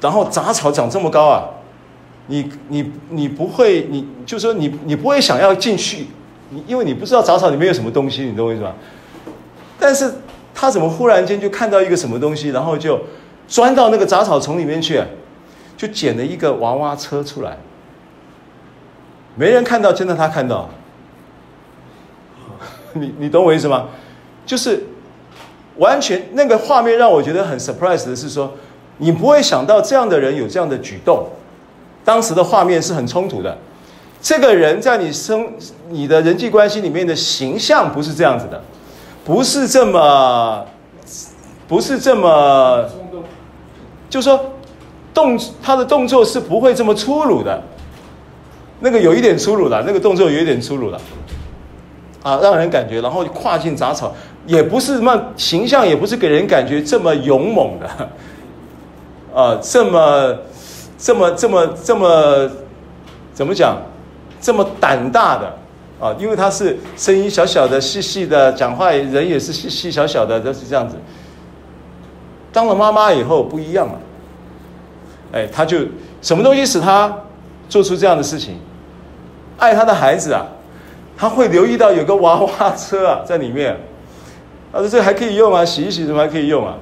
然后杂草长这么高啊，你你你不会，你就说你你不会想要进去，你因为你不知道杂草里面有什么东西，你懂我意思吗？但是他怎么忽然间就看到一个什么东西，然后就钻到那个杂草丛里面去，就捡了一个娃娃车出来。没人看到，真的他看到。你你懂我意思吗？就是完全那个画面让我觉得很 surprise 的是说，你不会想到这样的人有这样的举动。当时的画面是很冲突的。这个人在你生你的人际关系里面的形象不是这样子的，不是这么，不是这么，就是说动他的动作是不会这么粗鲁的。那个有一点粗鲁了，那个动作有一点粗鲁了，啊，让人感觉，然后跨进杂草，也不是什么形象，也不是给人感觉这么勇猛的，啊，这么这么这么这么怎么讲，这么胆大的啊，因为他是声音小小的、细细的，讲话人也是细细小小的，都是这样子。当了妈妈以后不一样了，哎，他就什么东西使他？做出这样的事情？爱他的孩子啊，他会留意到有个娃娃车啊在里面，他说这还可以用啊，洗一洗怎么还可以用啊？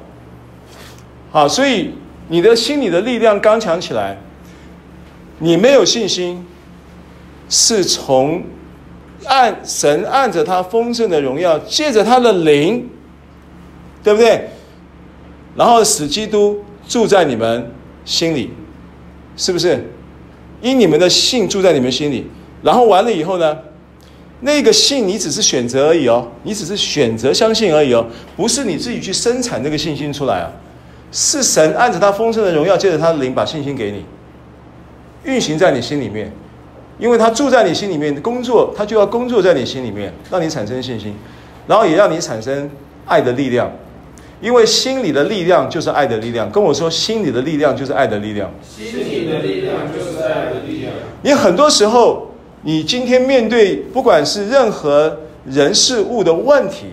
好，所以你的心里的力量刚强起来，你没有信心，是从按神按着他丰盛的荣耀，借着他的灵，对不对？然后使基督住在你们心里，是不是？因你们的信住在你们心里，然后完了以后呢，那个信你只是选择而已哦，你只是选择相信而已哦，不是你自己去生产这个信心出来啊，是神按着他丰盛的荣耀，借着他的灵把信心给你，运行在你心里面，因为他住在你心里面工作，他就要工作在你心里面，让你产生信心，然后也让你产生爱的力量。因为心里的力量就是爱的力量，跟我说，心里的力量就是爱的力量。心里的力量就是爱的力量。你很多时候，你今天面对不管是任何人事物的问题，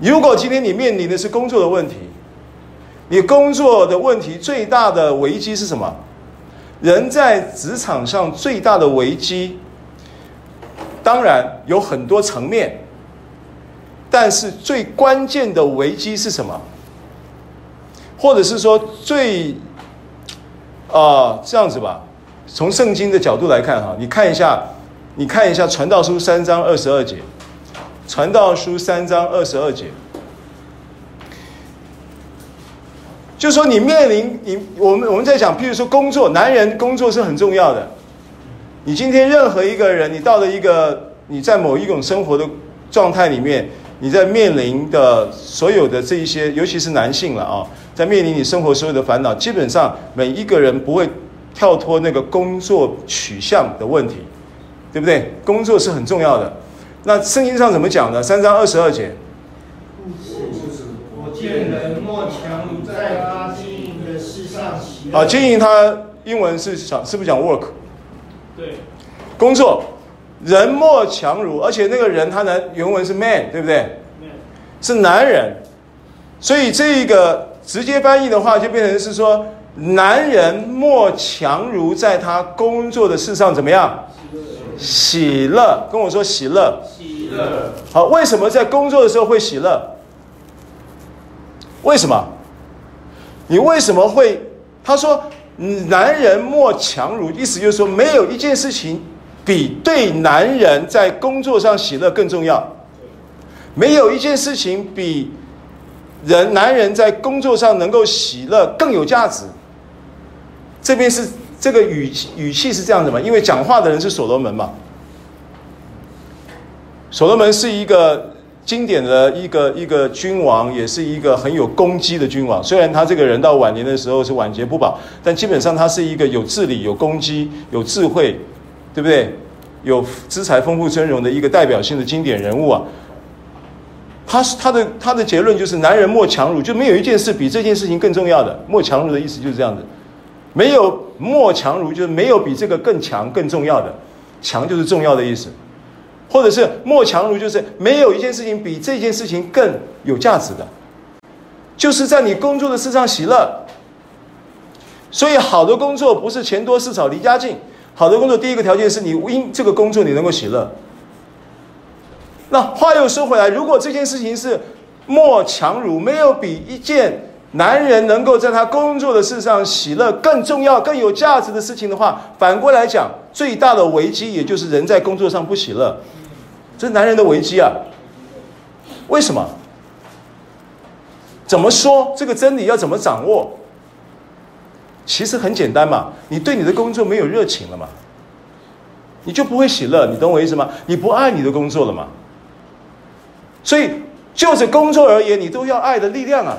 如果今天你面临的是工作的问题，你工作的问题最大的危机是什么？人在职场上最大的危机，当然有很多层面。但是最关键的危机是什么？或者是说最啊、这样子吧，从圣经的角度来看哈，你看一下，你看一下《传道书》三章二十二节，《传道书》三章二十二节，就说你面临你我们我们在讲，譬如说工作，男人工作是很重要的。你今天任何一个人，你到了一个你在某一种生活的状态里面。你在面临的所有的这一些，尤其是男性了啊，在面临你生活所有的烦恼，基本上每一个人不会跳脱那个工作取向的问题，对不对？工作是很重要的。那圣经上怎么讲呢？三章二十二节。我见人莫强如在他经营的事上喜乐。好，经营他英文是讲是不是讲 work？对，工作。人莫强如，而且那个人他的原文是 man，对不对？是男人，所以这一个直接翻译的话，就变成是说，男人莫强如在他工作的事上怎么样？喜乐，跟我说喜乐。喜乐。好，为什么在工作的时候会喜乐？为什么？你为什么会？他说，男人莫强如，意思就是说，没有一件事情。比对男人在工作上喜乐更重要，没有一件事情比人男人在工作上能够喜乐更有价值。这边是这个语语气是这样的嘛？因为讲话的人是所罗门嘛。所罗门是一个经典的一个一个君王，也是一个很有攻击的君王。虽然他这个人到晚年的时候是晚节不保，但基本上他是一个有治理、有攻击、有智慧。对不对？有资财丰富尊荣的一个代表性的经典人物啊，他是他的他的结论就是男人莫强如，就没有一件事比这件事情更重要的。莫强如的意思就是这样子，没有莫强如就是没有比这个更强更重要的，强就是重要的意思，或者是莫强如就是没有一件事情比这件事情更有价值的，就是在你工作的事上喜乐。所以好的工作不是钱多事少离家近。好的工作，第一个条件是你因这个工作你能够喜乐。那话又说回来，如果这件事情是莫强如，没有比一件男人能够在他工作的事上喜乐更重要、更有价值的事情的话，反过来讲，最大的危机也就是人在工作上不喜乐，这是男人的危机啊。为什么？怎么说这个真理要怎么掌握？其实很简单嘛，你对你的工作没有热情了嘛，你就不会喜乐，你懂我意思吗？你不爱你的工作了嘛。所以就着工作而言，你都要爱的力量啊，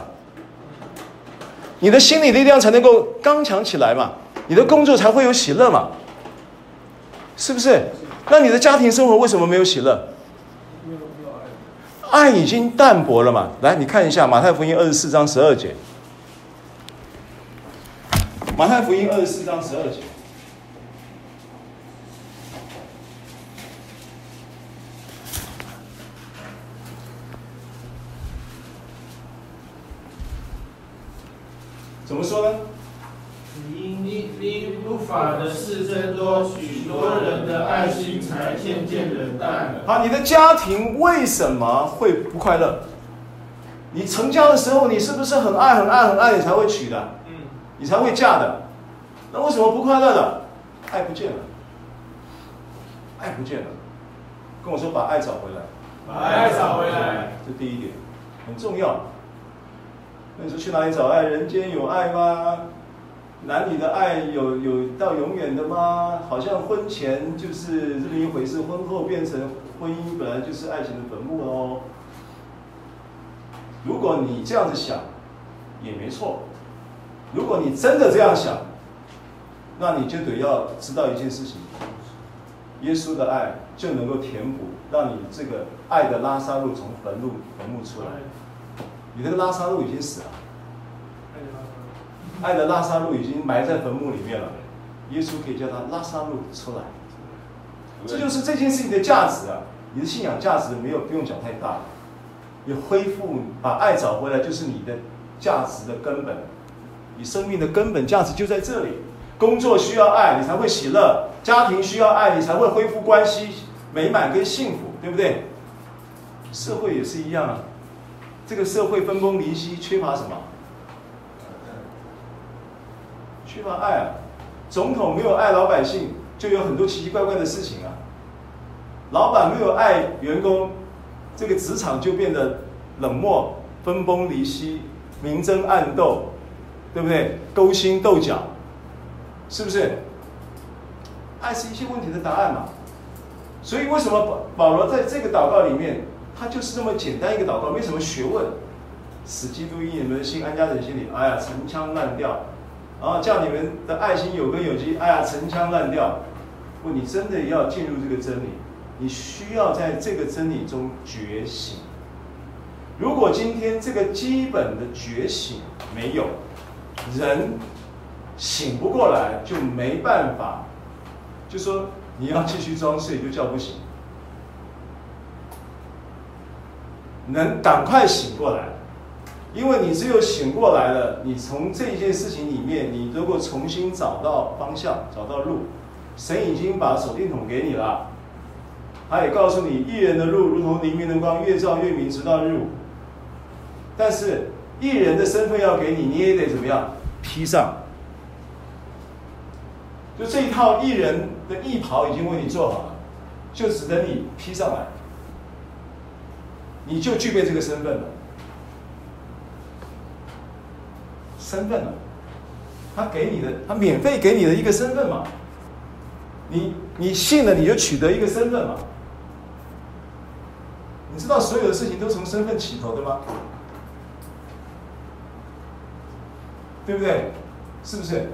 你的心理力量才能够刚强起来嘛，你的工作才会有喜乐嘛，是不是？那你的家庭生活为什么没有喜乐？爱已经淡薄了嘛。来，你看一下马太福音二十四章十二节。马太福音二十四章十二节，怎么说呢？你你你不法的事增多，许多人的爱心才渐渐冷淡了。好，你的家庭为什么会不快乐？你成家的时候，你是不是很爱、很爱、很爱，你才会娶的？嗯，你才会嫁的。那为什么不快乐的？爱不见了，爱不见了。跟我说，把爱找回来。把爱找回来，这第一点很重要。你说去哪里找爱？人间有爱吗？男女的爱有有到永远的吗？好像婚前就是这么一回事，婚后变成婚姻本来就是爱情的坟墓哦。如果你这样子想，也没错。如果你真的这样想，那你就得要知道一件事情：耶稣的爱就能够填补，让你这个爱的拉撒路从坟墓坟墓出来。你这个拉撒路已经死了，爱的拉撒路已经埋在坟墓里面了。耶稣可以叫他拉撒路出来，这就是这件事情的价值啊！你的信仰价值没有不用讲太大，你恢复把爱找回来，就是你的价值的根本。你生命的根本价值就在这里。工作需要爱，你才会喜乐；家庭需要爱，你才会恢复关系美满跟幸福，对不对？社会也是一样啊。这个社会分崩离析，缺乏什么？缺乏爱啊！总统没有爱老百姓，就有很多奇奇怪怪的事情啊。老板没有爱员工，这个职场就变得冷漠、分崩离析、明争暗斗，对不对？勾心斗角，是不是？爱是一切问题的答案嘛。所以为什么保保罗在这个祷告里面？他就是这么简单一个祷告，没什么学问。使基督因你们的心，安家人心里。哎呀，陈腔滥调，然后叫你们的爱心有根有基。哎呀，陈腔滥调。不，你真的要进入这个真理，你需要在这个真理中觉醒。如果今天这个基本的觉醒没有，人醒不过来，就没办法。就说你要继续装睡，就叫不醒。能赶快醒过来，因为你只有醒过来了，你从这件事情里面，你如果重新找到方向，找到路，神已经把手电筒给你了，他也告诉你，义人的路如同黎明的光，越照越明，直到日午。但是义人的身份要给你，你也得怎么样？披上，就这一套艺人的艺袍已经为你做好了，就只等你披上来。你就具备这个身份了，身份了，他给你的，他免费给你的一个身份嘛，你你信了，你就取得一个身份嘛。你知道所有的事情都从身份起头的吗？对不对？是不是？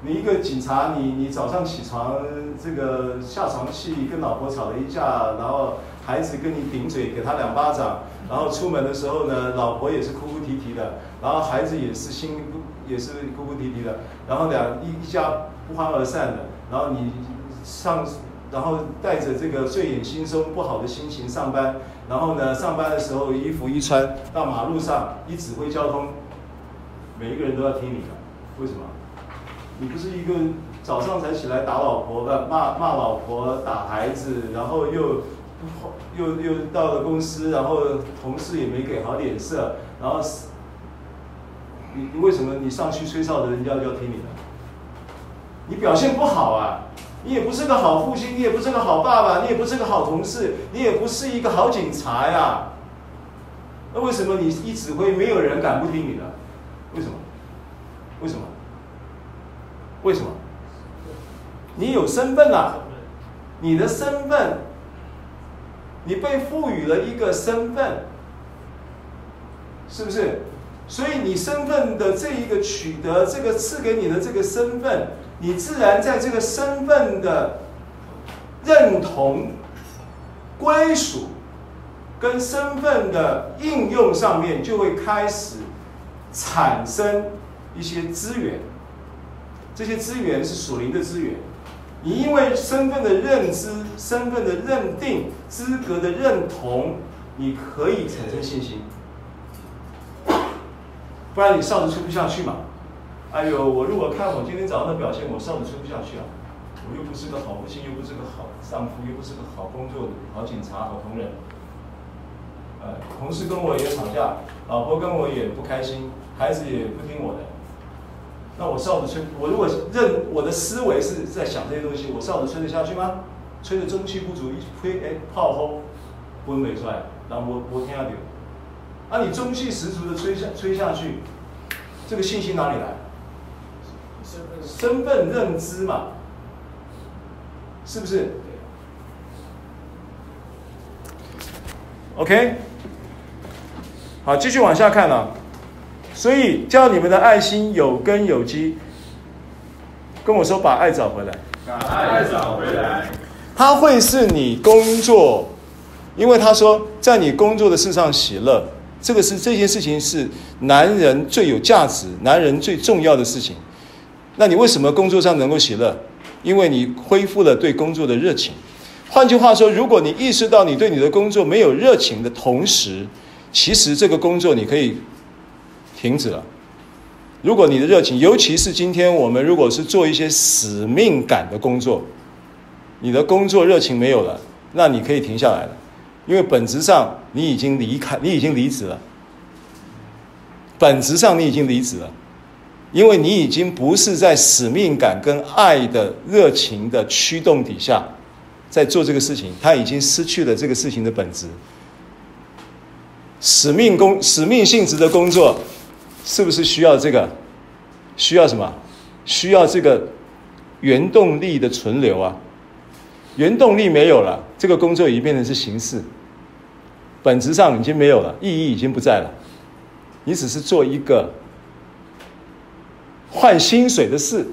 你一个警察，你你早上起床，这个下床气跟老婆吵了一架，然后。孩子跟你顶嘴，给他两巴掌，然后出门的时候呢，老婆也是哭哭啼啼的，然后孩子也是心不也是哭哭啼啼的，然后两一一家不欢而散的，然后你上，然后带着这个睡眼惺忪、不好的心情上班，然后呢，上班的时候衣服一穿到马路上一指挥交通，每一个人都要听你的，为什么？你不是一个早上才起来打老婆的，骂骂老婆、打孩子，然后又不。又又到了公司，然后同事也没给好脸色，然后你你为什么你上去吹哨的人家就要听你的？你表现不好啊，你也不是个好父亲，你也不是个好爸爸，你也不是个好同事，你也不是一个好警察呀。那为什么你一指挥，没有人敢不听你的？为什么？为什么？为什么？你有身份啊，你的身份。你被赋予了一个身份，是不是？所以你身份的这一个取得，这个赐给你的这个身份，你自然在这个身份的认同、归属跟身份的应用上面，就会开始产生一些资源。这些资源是属灵的资源。你因为身份的认知、身份的认定、资格的认同，你可以产生信心，不然你哨子吹不下去嘛。哎呦，我如果看我今天早上的表现，我哨子吹不下去啊！我又不是个好父亲，又不是个好丈夫，又不是个好工作的好警察、好同仁。呃，同事跟我也吵架，老婆跟我也不开心，孩子也不听我的。那我哨子吹，我如果认我的思维是在想这些东西，我哨子吹得下去吗？吹的中气不足，一吹哎炮轰，温没出来，然后我我听下去。啊，你中气十足的吹下吹下去，这个信心哪里来？身份认知嘛，是不是？OK，好，继续往下看啊。所以叫你们的爱心有根有基，跟我说把爱找回来，把爱找回来。他会是你工作，因为他说在你工作的事上喜乐，这个是这件事情是男人最有价值、男人最重要的事情。那你为什么工作上能够喜乐？因为你恢复了对工作的热情。换句话说，如果你意识到你对你的工作没有热情的同时，其实这个工作你可以停止了。如果你的热情，尤其是今天我们如果是做一些使命感的工作，你的工作热情没有了，那你可以停下来了，因为本质上你已经离开，你已经离职了。本质上你已经离职了。因为你已经不是在使命感跟爱的热情的驱动底下，在做这个事情，他已经失去了这个事情的本质。使命工、使命性质的工作，是不是需要这个？需要什么？需要这个原动力的存留啊！原动力没有了，这个工作已经变成是形式，本质上已经没有了，意义已经不在了。你只是做一个。换薪水的事，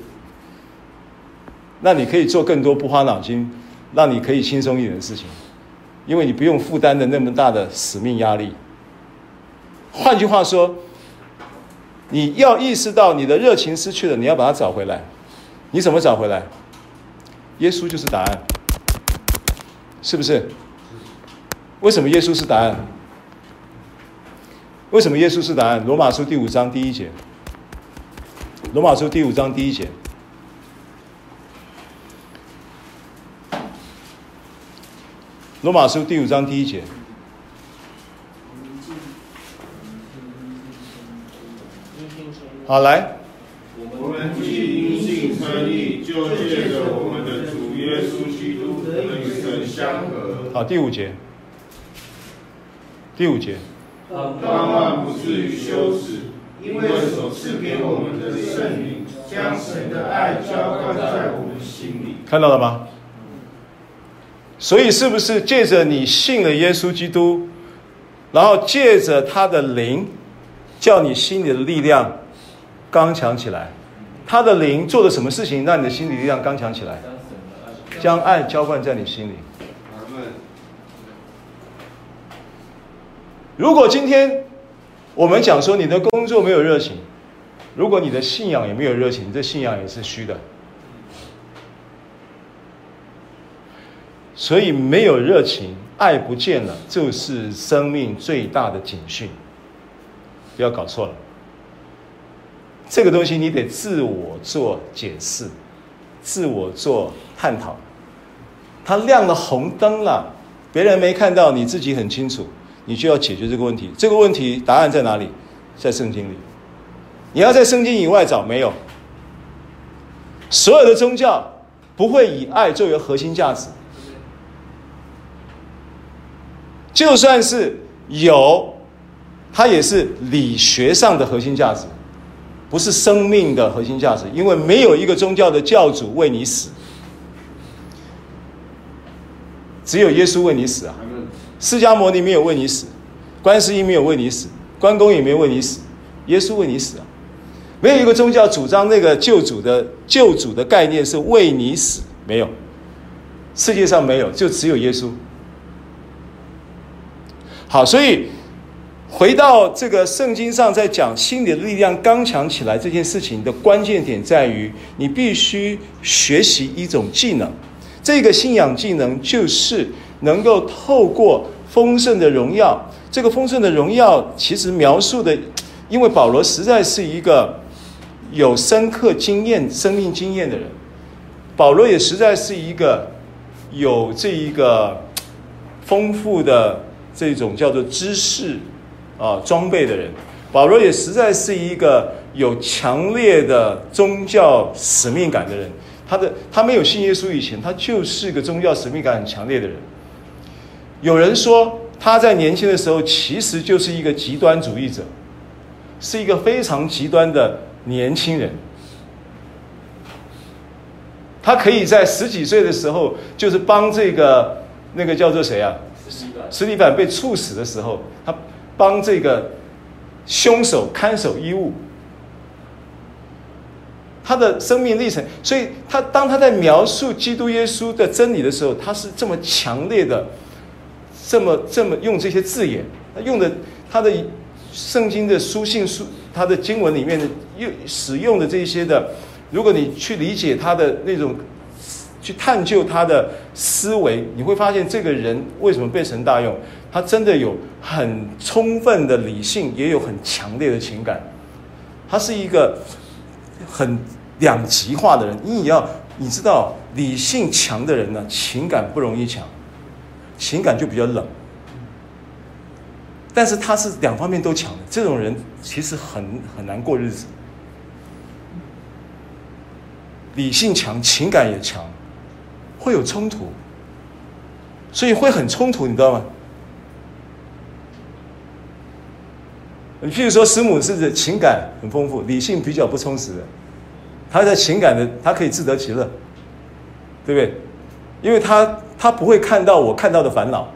那你可以做更多不花脑筋，让你可以轻松一点的事情，因为你不用负担的那么大的使命压力。换句话说，你要意识到你的热情失去了，你要把它找回来。你怎么找回来？耶稣就是答案，是不是？为什么耶稣是答案？为什么耶稣是答案？罗马书第五章第一节。罗马书第五章第一节。罗马书第五章第一节。好，来。好，第五节。第五节。当万不至于羞耻。因为所赐给我们的圣灵，将神的爱浇灌在我们心里。看到了吗？所以是不是借着你信了耶稣基督，然后借着他的灵，叫你心里的力量刚强起来？他的灵做了什么事情，让你的心理力量刚强起来？将爱浇灌在你心里。如果今天。我们讲说，你的工作没有热情，如果你的信仰也没有热情，这信仰也是虚的。所以没有热情，爱不见了，就是生命最大的警讯。不要搞错了，这个东西你得自我做解释，自我做探讨。它亮了红灯了，别人没看到，你自己很清楚。你就要解决这个问题。这个问题答案在哪里？在圣经里。你要在圣经以外找，没有。所有的宗教不会以爱作为核心价值。就算是有，它也是理学上的核心价值，不是生命的核心价值。因为没有一个宗教的教主为你死，只有耶稣为你死啊。释迦牟尼没有为你死，观世音没有为你死，关公也没有为你死，耶稣为你死啊！没有一个宗教主张那个救主的救主的概念是为你死，没有，世界上没有，就只有耶稣。好，所以回到这个圣经上，在讲心理的力量刚强起来这件事情的关键点在于，你必须学习一种技能，这个信仰技能就是。能够透过丰盛的荣耀，这个丰盛的荣耀其实描述的，因为保罗实在是一个有深刻经验、生命经验的人。保罗也实在是一个有这一个丰富的这种叫做知识啊装备的人。保罗也实在是一个有强烈的宗教使命感的人。他的他没有信耶稣以前，他就是个宗教使命感很强烈的人。有人说他在年轻的时候其实就是一个极端主义者，是一个非常极端的年轻人。他可以在十几岁的时候，就是帮这个那个叫做谁啊？史蒂凡被处死的时候，他帮这个凶手看守衣物。他的生命历程，所以他当他在描述基督耶稣的真理的时候，他是这么强烈的，这么这么用这些字眼，他用的他的圣经的书信书，他的经文里面的用使用的这些的。如果你去理解他的那种，去探究他的思维，你会发现这个人为什么被神大用？他真的有很充分的理性，也有很强烈的情感。他是一个很两极化的人。你要你知道，理性强的人呢，情感不容易强，情感就比较冷。但是他是两方面都强的，这种人其实很很难过日子。理性强，情感也强，会有冲突，所以会很冲突，你知道吗？你譬如说，师母是情感很丰富，理性比较不充实的，他在情感的，他可以自得其乐，对不对？因为他他不会看到我看到的烦恼，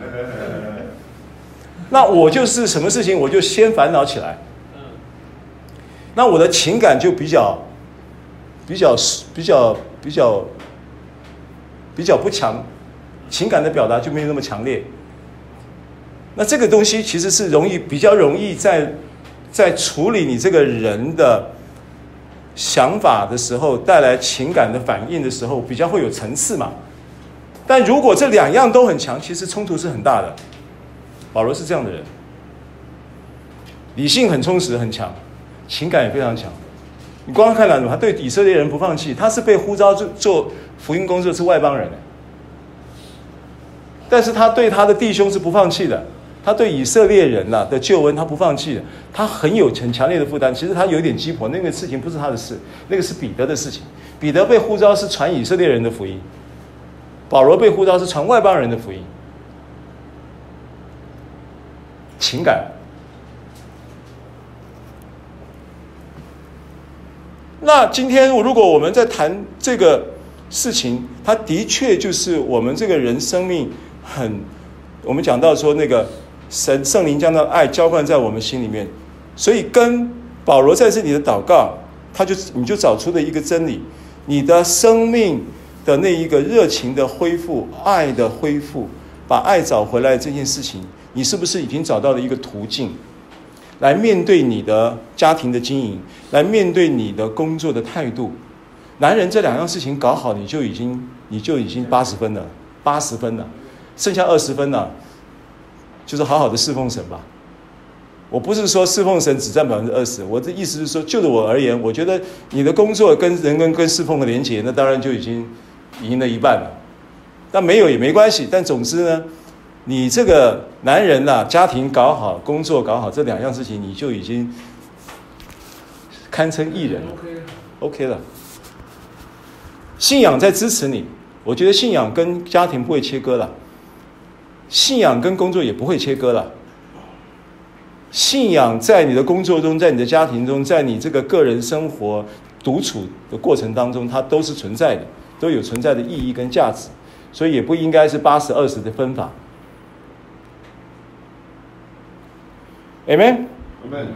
那我就是什么事情我就先烦恼起来，那我的情感就比较。比较比较比较比较不强，情感的表达就没有那么强烈。那这个东西其实是容易比较容易在在处理你这个人的想法的时候，带来情感的反应的时候，比较会有层次嘛。但如果这两样都很强，其实冲突是很大的。保罗是这样的人，理性很充实很强，情感也非常强。你光看了，他对以色列人不放弃，他是被呼召做做福音工作，是外邦人。但是他对他的弟兄是不放弃的，他对以色列人呐的救恩他不放弃的，他很有很强烈的负担。其实他有点鸡婆，那个事情不是他的事，那个是彼得的事情。彼得被呼召是传以色列人的福音，保罗被呼召是传外邦人的福音。情感。那今天，如果我们在谈这个事情，它的确就是我们这个人生命很，我们讲到说那个神圣灵将的爱浇灌在我们心里面，所以跟保罗在这里的祷告，他就你就找出了一个真理，你的生命的那一个热情的恢复、爱的恢复、把爱找回来这件事情，你是不是已经找到了一个途径？来面对你的家庭的经营，来面对你的工作的态度，男人这两样事情搞好，你就已经你就已经八十分了，八十分了，剩下二十分了，就是好好的侍奉神吧。我不是说侍奉神只占百分之二十，我的意思是说，就着我而言，我觉得你的工作跟人跟跟侍奉的连结，那当然就已经赢了一半了。但没有也没关系，但总之呢。你这个男人呐、家庭搞好，工作搞好，这两样事情你就已经堪称一人了，OK 了。信仰在支持你，我觉得信仰跟家庭不会切割了，信仰跟工作也不会切割了。信仰在你的工作中，在你的家庭中，在你这个个人生活独处的过程当中，它都是存在的，都有存在的意义跟价值，所以也不应该是八十二十的分法。Amen，Amen。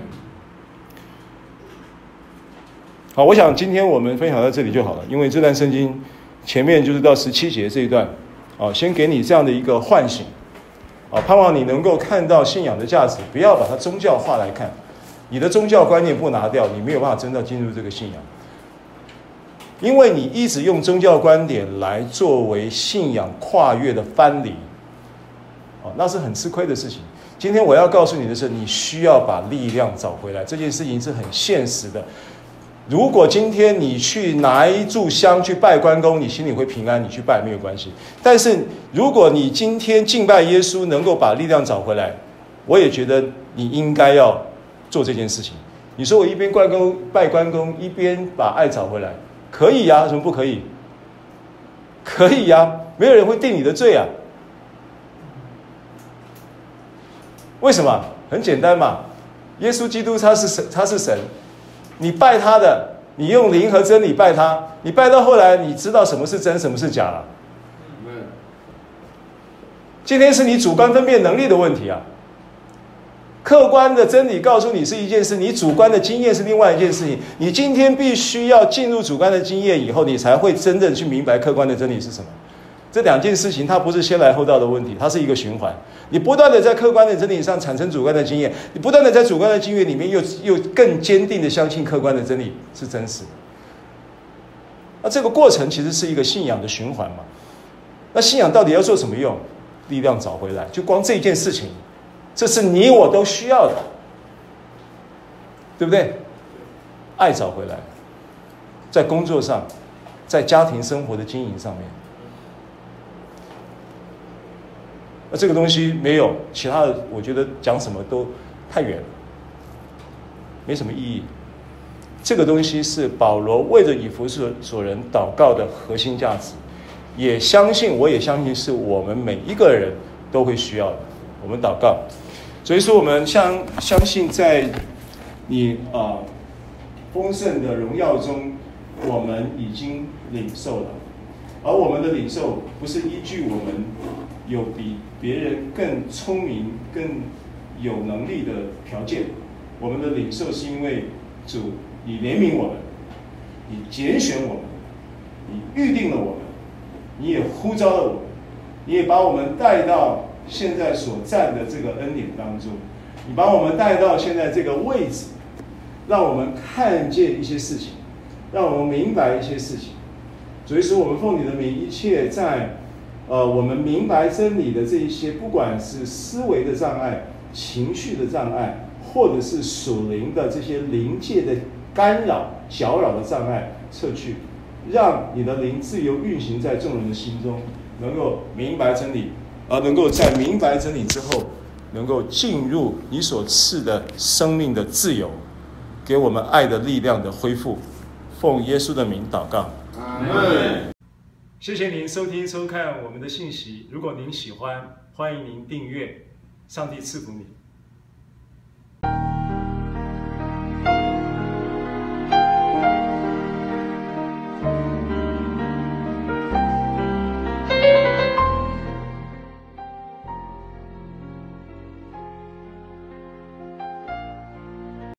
好，我想今天我们分享到这里就好了，因为这段圣经前面就是到十七节这一段，啊，先给你这样的一个唤醒，啊，盼望你能够看到信仰的价值，不要把它宗教化来看，你的宗教观念不拿掉，你没有办法真的进入这个信仰，因为你一直用宗教观点来作为信仰跨越的藩篱，啊，那是很吃亏的事情。今天我要告诉你的是，你需要把力量找回来。这件事情是很现实的。如果今天你去拿一炷香去拜关公，你心里会平安，你去拜没有关系。但是如果你今天敬拜耶稣，能够把力量找回来，我也觉得你应该要做这件事情。你说我一边关公拜关公，一边把爱找回来，可以呀？什么不可以？可以呀，没有人会定你的罪啊。为什么？很简单嘛，耶稣基督他是神，他是神。你拜他的，你用灵和真理拜他，你拜到后来，你知道什么是真，什么是假了。今天是你主观分辨能力的问题啊。客观的真理告诉你是一件事，你主观的经验是另外一件事情。你今天必须要进入主观的经验以后，你才会真正去明白客观的真理是什么。这两件事情，它不是先来后到的问题，它是一个循环。你不断的在客观的真理上产生主观的经验，你不断的在主观的经验里面又又更坚定的相信客观的真理是真实的。那这个过程其实是一个信仰的循环嘛。那信仰到底要做什么用？力量找回来，就光这一件事情，这是你我都需要的，对不对？爱找回来，在工作上，在家庭生活的经营上面。那这个东西没有其他的，我觉得讲什么都太远了，没什么意义。这个东西是保罗为着以弗所人祷告的核心价值，也相信，我也相信是我们每一个人都会需要的。我们祷告，所以说我们相相信在你啊丰盛的荣耀中，我们已经领受了，而我们的领受不是依据我们有比。别人更聪明、更有能力的条件，我们的领受是因为主，你怜悯我们，你拣选我们，你预定了我们，你也呼召了我们，你也把我们带到现在所站的这个恩典当中，你把我们带到现在这个位置，让我们看见一些事情，让我们明白一些事情，所以说我们奉你的名，一切在。呃，我们明白真理的这一些，不管是思维的障碍、情绪的障碍，或者是属灵的这些灵界的干扰、搅扰的障碍，撤去，让你的灵自由运行在众人的心中，能够明白真理，而能够在明白真理之后，能够进入你所赐的生命的自由，给我们爱的力量的恢复。奉耶稣的名祷告，阿门。谢谢您收听收看我们的信息。如果您喜欢，欢迎您订阅。上帝赐福你。